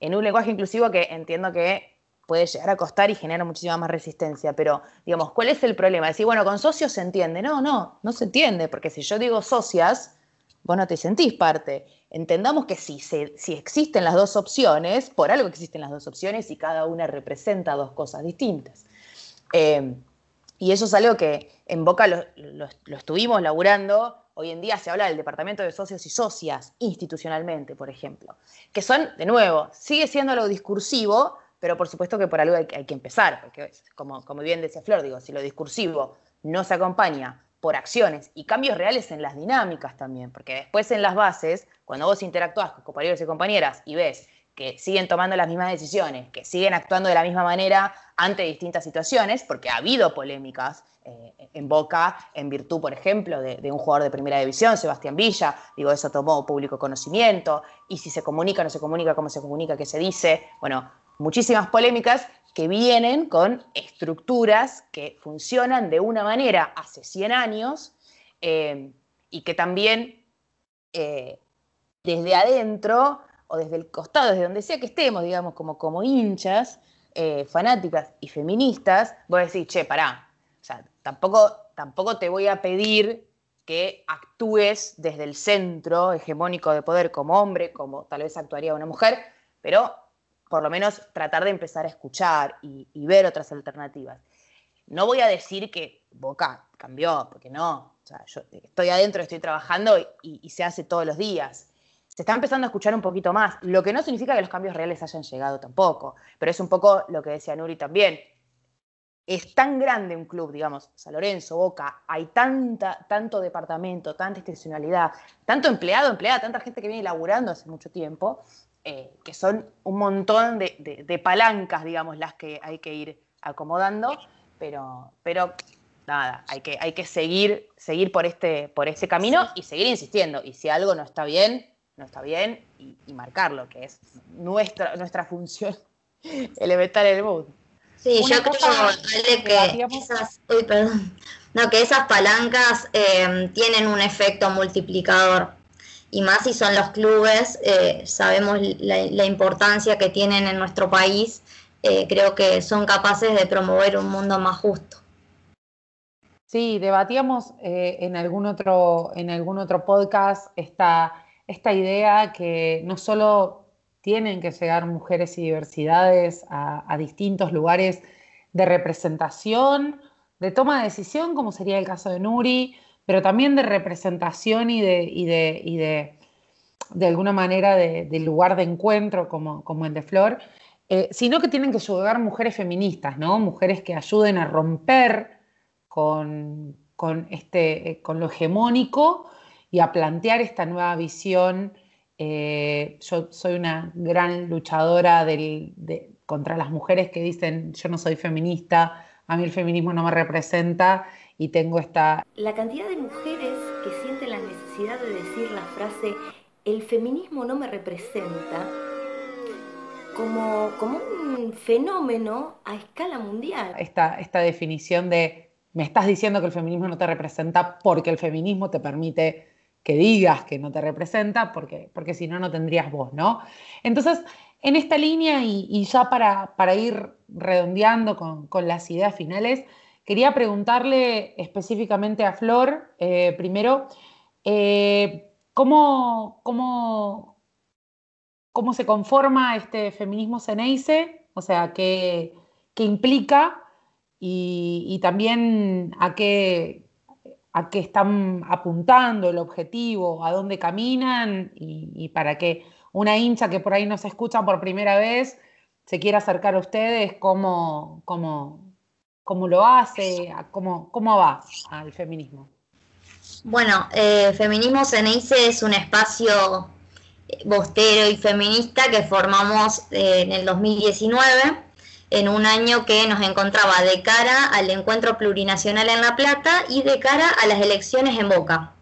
en un lenguaje inclusivo que entiendo que puede llegar a costar y genera muchísima más resistencia, pero digamos, ¿cuál es el problema? Decir, bueno, con socios se entiende. No, no, no se entiende, porque si yo digo socias, vos no te sentís parte. Entendamos que si, si existen las dos opciones, por algo existen las dos opciones y cada una representa dos cosas distintas. Eh, y eso es algo que en Boca lo, estuvimos laburando. Hoy en día se habla del departamento de socios y socias institucionalmente, por ejemplo, que son, de nuevo, sigue siendo lo discursivo, pero por supuesto que por algo hay, hay que empezar, porque como, como bien decía Flor, digo, si lo discursivo no se acompaña por acciones y cambios reales en las dinámicas también, porque después en las bases, cuando vos interactúas con compañeros y compañeras y ves que siguen tomando las mismas decisiones, que siguen actuando de la misma manera ante distintas situaciones, porque ha habido polémicas eh, en Boca, en virtud, por ejemplo, de, un jugador de primera división, Sebastián Villa, digo, eso tomó público conocimiento, y si se comunica, no se comunica, cómo se comunica, qué se dice, bueno, muchísimas polémicas que vienen con estructuras que funcionan de una manera hace 100 años eh, y que también eh, desde adentro o desde el costado, desde donde sea que estemos, digamos, como, como hinchas, eh, fanáticas y feministas, voy a decir, che, pará, o sea, tampoco, tampoco te voy a pedir que actúes desde el centro hegemónico de poder como hombre, como tal vez actuaría una mujer, pero por lo menos tratar de empezar a escuchar y, ver otras alternativas. no voy a decir que Boca cambió, porque no. O sea, yo estoy adentro, estoy trabajando y, se hace todos los días. Se está empezando a escuchar un poquito más, lo que no significa que los cambios reales hayan llegado tampoco, pero es un poco lo que decía Nuri también. Es tan grande un club, digamos, San Lorenzo, Boca, hay tanta, tanto departamento, tanta institucionalidad, tanto empleado, empleada, tanta gente que viene laburando hace mucho tiempo, eh, que son un montón de, palancas, digamos, las que hay que ir acomodando, pero, pero nada, hay que, hay que seguir, seguir por, este, por este camino y seguir insistiendo. Y si algo no está bien, no está bien y, marcarlo, que es nuestra, nuestra función elemental en el mundo. Sí, yo creo que, esas, no, que esas palancas eh, tienen un efecto multiplicador y más si son los clubes, eh, sabemos la, importancia que tienen en nuestro país, eh, creo que son capaces de promover un mundo más justo. Sí, debatíamos eh, en, algún otro, en algún otro podcast esta, esta idea que no solo tienen que llegar mujeres y diversidades a, a distintos lugares de representación, de toma de decisión, como sería el caso de Nuri, pero también de representación y de, y de, y de, de alguna manera de, lugar de encuentro como, como el de Flor, eh, sino que tienen que llegar mujeres feministas, ¿no? Mujeres que ayuden a romper con, con, este, eh, con lo hegemónico y a plantear esta nueva visión. Eh, yo soy una gran luchadora contra las mujeres que dicen yo no soy feminista, a mí el feminismo no me representa y tengo esta... La cantidad de mujeres que sienten la necesidad de decir la frase el feminismo no me representa como, como un fenómeno a escala mundial. Esta, esta definición de me estás diciendo que el feminismo no te representa porque el feminismo te permite que digas que no te representa, porque, porque si no, no tendrías voz, ¿no? Entonces, en esta línea y, ya para, para, ir redondeando con, con las ideas finales, Quería preguntarle específicamente a Flor, eh, primero, eh, ¿cómo, cómo, cómo, se conforma este feminismo Ceneice? O sea, ¿qué, qué implica? Y, también a qué, a qué están apuntando el objetivo, a dónde caminan y, para que una hincha que por ahí no se escucha por primera vez se quiera acercar a ustedes, cómo, cómo, cómo lo hace, cómo, cómo va al feminismo. Bueno, eh, Feminismo Ceneice es un espacio eh, bostero y feminista que formamos eh, en el 2019, en un año que nos encontraba de cara al encuentro plurinacional en La Plata y de cara a las elecciones en Boca.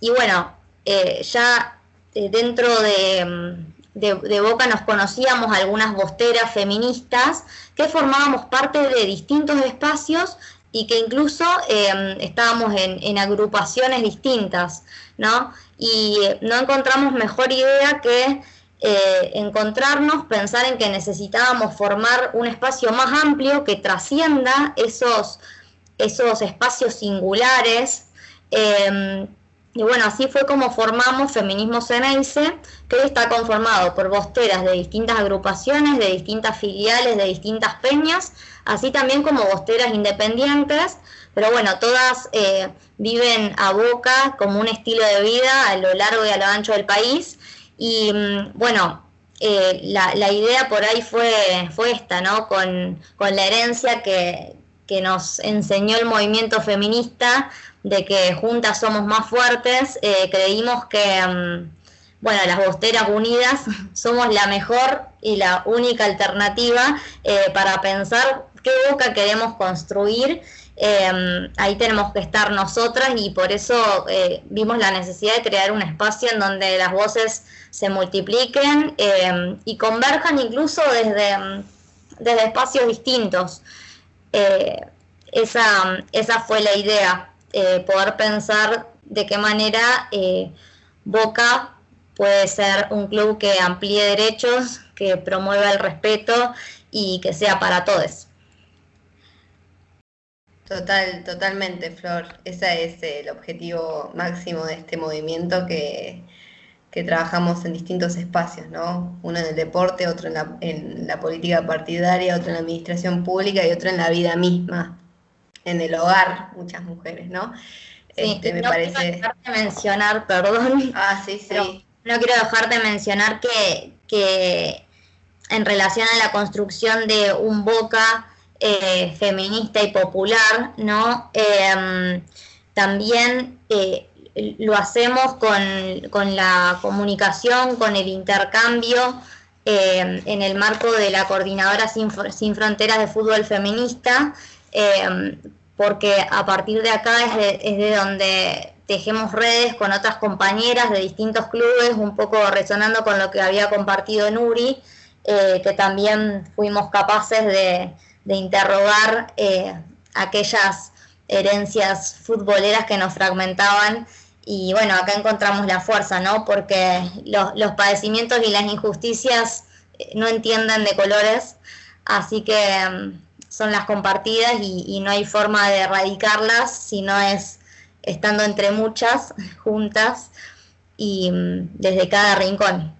Y bueno, ya dentro de, de, Boca nos conocíamos algunas bosteras feministas que formábamos parte de distintos espacios y que incluso em, estábamos en, agrupaciones distintas, ¿no? Y eh, no encontramos mejor idea que eh, encontrarnos, pensar en que necesitábamos formar un espacio más amplio que trascienda esos, esos espacios singulares, em, y bueno, así fue como formamos Feminismo Ceneice, que está conformado por bosteras de distintas agrupaciones, de distintas filiales, de distintas peñas, así también como bosteras independientes, pero bueno, todas eh, viven a boca como un estilo de vida a lo largo y a lo ancho del país. Y mm, bueno, eh, la, idea por ahí fue, fue esta, ¿no? Con, con la herencia que, que nos enseñó el movimiento feminista de que juntas somos más fuertes, eh, creímos que, mm, bueno, las Bosteras Unidas somos la mejor y la única alternativa eh, para pensar qué boca queremos construir. Eh, ahí tenemos que estar nosotras y por eso vimos la necesidad de crear un espacio en donde las voces se multipliquen y converjan incluso desde, mm, desde espacios distintos. esa, esa fue la idea. Eh, poder pensar de qué manera eh, Boca puede ser un club que amplíe derechos, que promueva el respeto y que sea para todos. Total, totalmente, Flor. Ese es el objetivo máximo de este movimiento que, que trabajamos en distintos espacios, ¿no? Uno en el deporte, otro en la, en la política partidaria, otro en la administración pública y otro en la vida misma, en el hogar, muchas mujeres, ¿no? Sí, este, me no parece... quiero dejar de mencionar, perdón. Ah, sí, sí. no quiero dejar de mencionar que, que en relación a la construcción de un Boca eh, feminista y popular, ¿no? Em, también eh, lo hacemos con, la comunicación, con el intercambio em, en el marco de la Coordinadora Sin, Fronteras de Fútbol Feminista, em, porque a partir de acá es de, es de donde tejemos redes con otras compañeras de distintos clubes, un poco resonando con lo que había compartido Nuri, eh, que también fuimos capaces de, interrogar eh, aquellas herencias futboleras que nos fragmentaban. Y bueno, acá encontramos la fuerza, ¿no? Porque los, padecimientos y las injusticias eh, no entienden de colores, así que mm, son las compartidas y, no hay forma de erradicarlas si no es estando entre muchas, juntas y mm, desde cada rincón.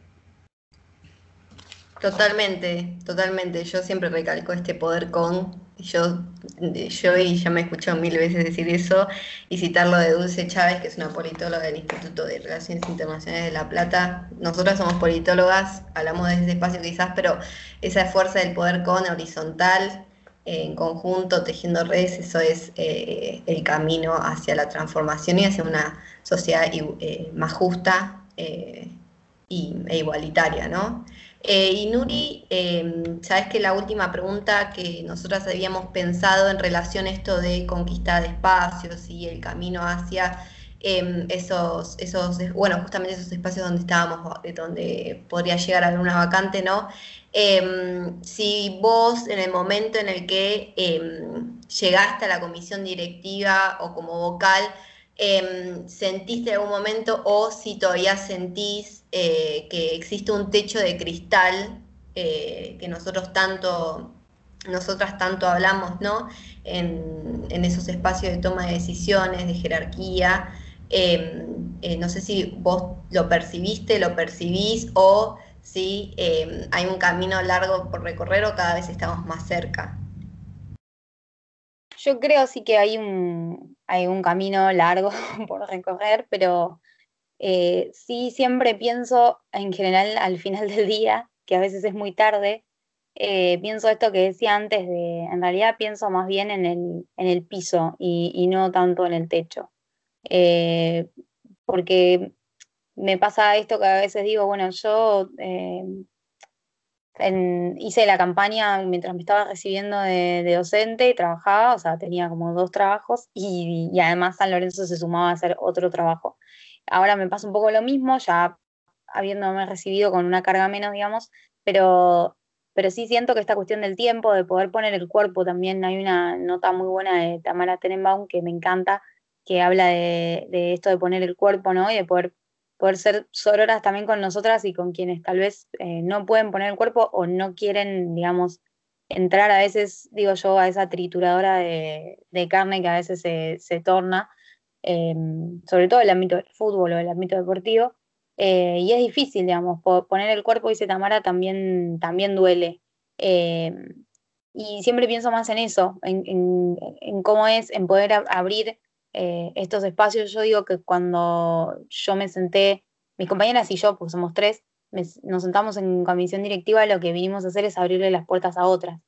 Totalmente, totalmente. Yo siempre recalco este poder con. Yo, yo y ya me he escuchado mil veces decir eso y citarlo de Dulce Chávez, que es una politóloga del Instituto de Relaciones Internacionales de La Plata. Nosotras somos politólogas, hablamos de ese espacio quizás, pero esa fuerza del poder con horizontal, en conjunto, tejiendo redes, eso es eh, el camino hacia la transformación y hacia una sociedad eh, más justa eh, y, e igualitaria, ¿no? Y Nuri, em, sabes que la última pregunta que nosotras habíamos pensado en relación a esto de conquistar espacios y el camino hacia em, esos, esos, bueno, justamente esos espacios donde estábamos, donde podría llegar a haber una vacante, ¿no? Em, si vos en el momento en el que llegaste a la comisión directiva o como vocal, Em, sentiste en algún momento o si todavía sentís eh, que existe un techo de cristal eh, que nosotros tanto, nosotras tanto hablamos, ¿no? En, esos espacios de toma de decisiones, de jerarquía. Em, eh, no sé si vos lo percibiste, lo percibís o si em, hay un camino largo por recorrer o cada vez estamos más cerca. Yo creo sí que hay un, hay un camino largo por recorrer, pero eh, sí siempre pienso en general al final del día, que a veces es muy tarde, eh, pienso esto que decía antes de, en realidad pienso más bien en el, en el piso y, no tanto en el techo. Eh, porque me pasa esto que a veces digo, bueno, yo hice la campaña mientras me estaba recibiendo de, docente y trabajaba, o sea, tenía como dos trabajos y, además San Lorenzo se sumaba a hacer otro trabajo. Ahora me pasa un poco lo mismo, ya habiéndome recibido con una carga menos, digamos, pero, pero sí siento que esta cuestión del tiempo, de poder poner el cuerpo, también hay una nota muy buena de Tamara Tenenbaum que me encanta, que habla de, esto de poner el cuerpo, ¿no? Y de poder poder ser sororas también con nosotras y con quienes tal vez eh, no pueden poner el cuerpo o no quieren, digamos, entrar a veces, digo yo, a esa trituradora de, carne que a veces se, torna, em, sobre todo en el ámbito del fútbol o el ámbito deportivo. Eh, y es difícil, digamos, poner el cuerpo, dice Tamara, también, también duele. Y siempre pienso más en eso, en cómo es, en poder abrir eh, estos espacios. Yo digo que cuando yo me senté, mis compañeras y yo, porque somos tres, nos sentamos en comisión directiva, lo que vinimos a hacer es abrirle las puertas a otras.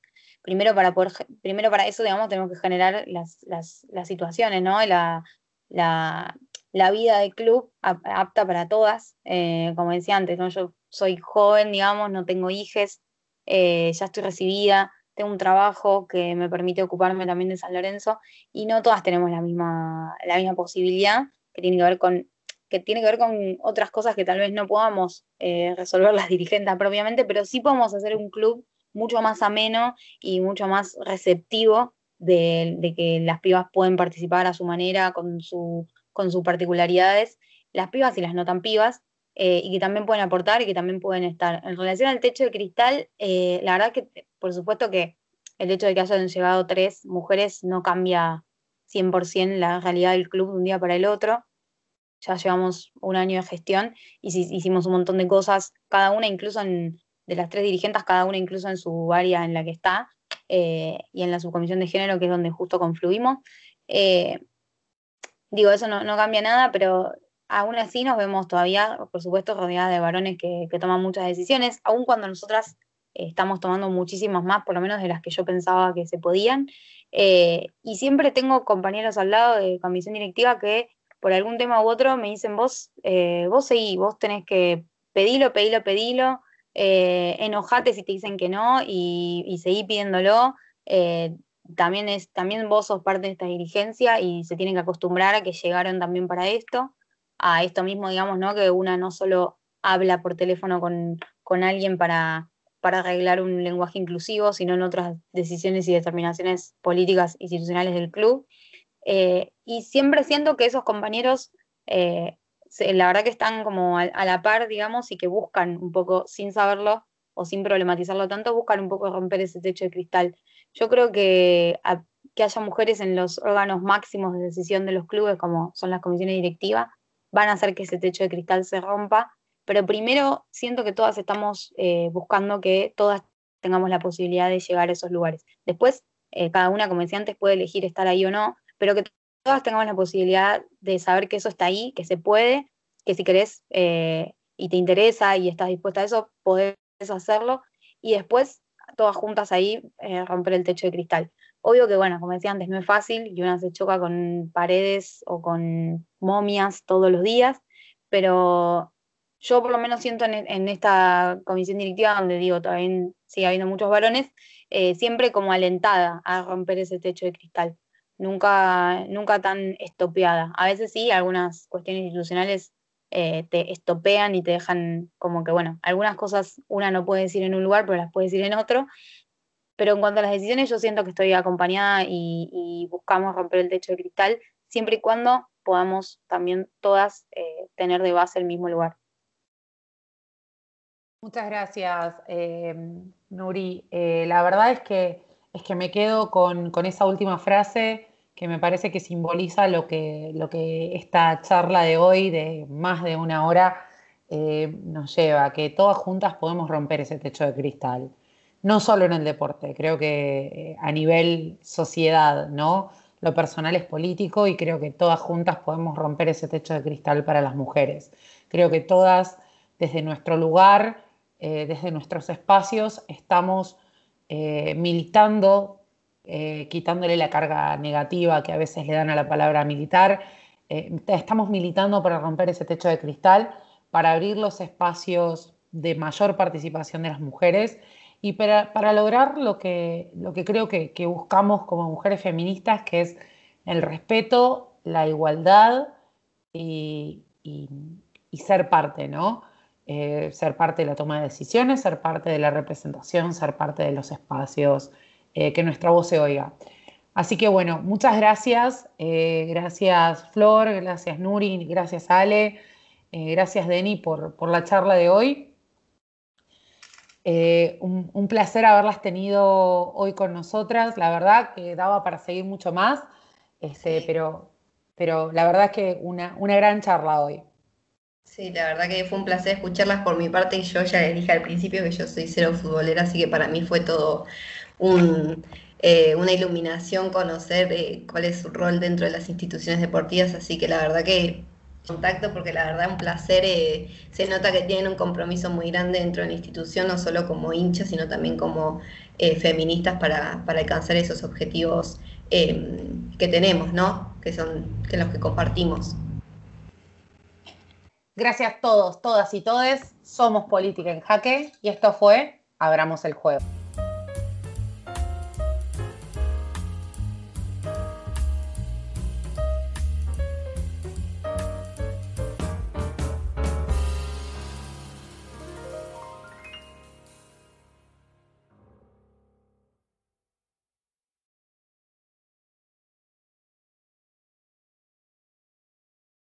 Primero para poder, primero para eso, digamos, tenemos que generar las, las, las situaciones, ¿no? La, la, la, vida del club apta para todas. Eh, como decía antes, ¿no? Yo soy joven, digamos, no tengo hijes, eh, ya estoy recibida, tengo un trabajo que me permite ocuparme también de San Lorenzo y no todas tenemos la misma, la misma posibilidad que tiene que ver con que tiene que ver con otras cosas que tal vez no podamos eh, resolver las dirigentes propiamente, pero sí podemos hacer un club mucho más ameno y mucho más receptivo de, que las pibas pueden participar a su manera, con, su, con sus particularidades, las pibas y las no tan pibas, eh, y que también pueden aportar y que también pueden estar. En relación al techo de cristal, eh, la verdad que por supuesto que el hecho de que hayan llegado tres mujeres no cambia 100% la realidad del club de un día para el otro. ya llevamos un año de gestión y hicimos un montón de cosas, cada una incluso en, de las tres dirigentes, cada una incluso en su área en la que está, eh, y en la subcomisión de género, que es donde justo confluimos. Eh, digo, eso no, cambia nada, pero aún así nos vemos todavía, por supuesto, rodeadas de varones que, toman muchas decisiones, aun cuando nosotras eh, estamos tomando muchísimas más, por lo menos de las que yo pensaba que se podían. y siempre tengo compañeros al lado de comisión directiva que por algún tema u otro me dicen, vos, vos seguí, vos tenés que pedilo, pedilo, pedilo, eh, enojate si te dicen que no y, seguí pidiéndolo. Eh, también, es, también vos sos parte de esta dirigencia y se tienen que acostumbrar a que llegaron también para esto, a esto mismo, digamos, ¿no? Que una no solo habla por teléfono con, alguien para, para arreglar un lenguaje inclusivo, sino en otras decisiones y determinaciones políticas institucionales del club. Eh, y siempre siento que esos compañeros la verdad que están como a, la par, digamos, y que buscan un poco, sin saberlo o sin problematizarlo tanto, buscan un poco romper ese techo de cristal. Yo creo que que haya mujeres en los órganos máximos de decisión de los clubes, como son las comisiones directivas, van a hacer que ese techo de cristal se rompa. Pero primero siento que todas estamos eh, buscando que todas tengamos la posibilidad de llegar a esos lugares. Después, eh, cada una, como decía antes, puede elegir estar ahí o no, pero que todas tengamos la posibilidad de saber que eso está ahí, que se puede, que si querés eh, y te interesa y estás dispuesta a eso, podés hacerlo. Y después, todas juntas ahí, romper el techo de cristal. Obvio que, bueno, como decía antes, no es fácil y una se choca con paredes o con momias todos los días, pero yo por lo menos siento en, esta comisión directiva, donde digo, todavía sigue habiendo muchos varones, eh, siempre como alentada a romper ese techo de cristal nunca, nunca tan estopeada. A veces sí, algunas cuestiones institucionales eh, te estopean y te dejan como que, bueno, algunas cosas una no puede decir en un lugar, pero las puede decir en otro. Pero en cuanto a las decisiones, yo siento que estoy acompañada y, buscamos romper el techo de cristal, siempre y cuando podamos también todas eh, tener de base el mismo lugar. Muchas gracias, eh, Nuri. la verdad es que, es que me quedo con, con esa última frase que me parece que simboliza lo que, lo que esta charla de hoy, de más de una hora, eh, nos lleva, que todas juntas podemos romper ese techo de cristal. No solo en el deporte, creo que eh, a nivel sociedad, ¿no? Lo personal es político y creo que todas juntas podemos romper ese techo de cristal para las mujeres. Creo que todas, desde nuestro lugar, eh, desde nuestros espacios, estamos militando eh, quitándole la carga negativa que a veces le dan a la palabra militar. Estamos militando para romper ese techo de cristal, para abrir los espacios de mayor participación de las mujeres y para, lograr lo que, lo que creo que, buscamos como mujeres feministas, que es el respeto, la igualdad y, ser parte, ¿no? Eh, ser parte de la toma de decisiones, ser parte de la representación, ser parte de los espacios eh, que nuestra voz se oiga. Así que bueno, muchas gracias. Eh, gracias Flor, gracias Nuri, gracias Ale, gracias Deni por, por, la charla de hoy. Un, placer haberlas tenido hoy con nosotras. La verdad que daba para seguir mucho más, este, pero, pero la verdad es que una, una gran charla hoy. Sí, la verdad que fue un placer escucharlas por mi parte y yo ya les dije al principio que yo soy cero futbolera, así que para mí fue todo eh, una iluminación conocer eh, cuál es su rol dentro de las instituciones deportivas, así que la verdad que contacto porque la verdad un placer, eh, se nota que tienen un compromiso muy grande dentro de la institución, no solo como hinchas, sino también como feministas para, alcanzar esos objetivos que tenemos, ¿no? Que son que los que compartimos. Gracias a todos, todas y todes. Somos Política en Jaque y esto fue Abramos el Juego.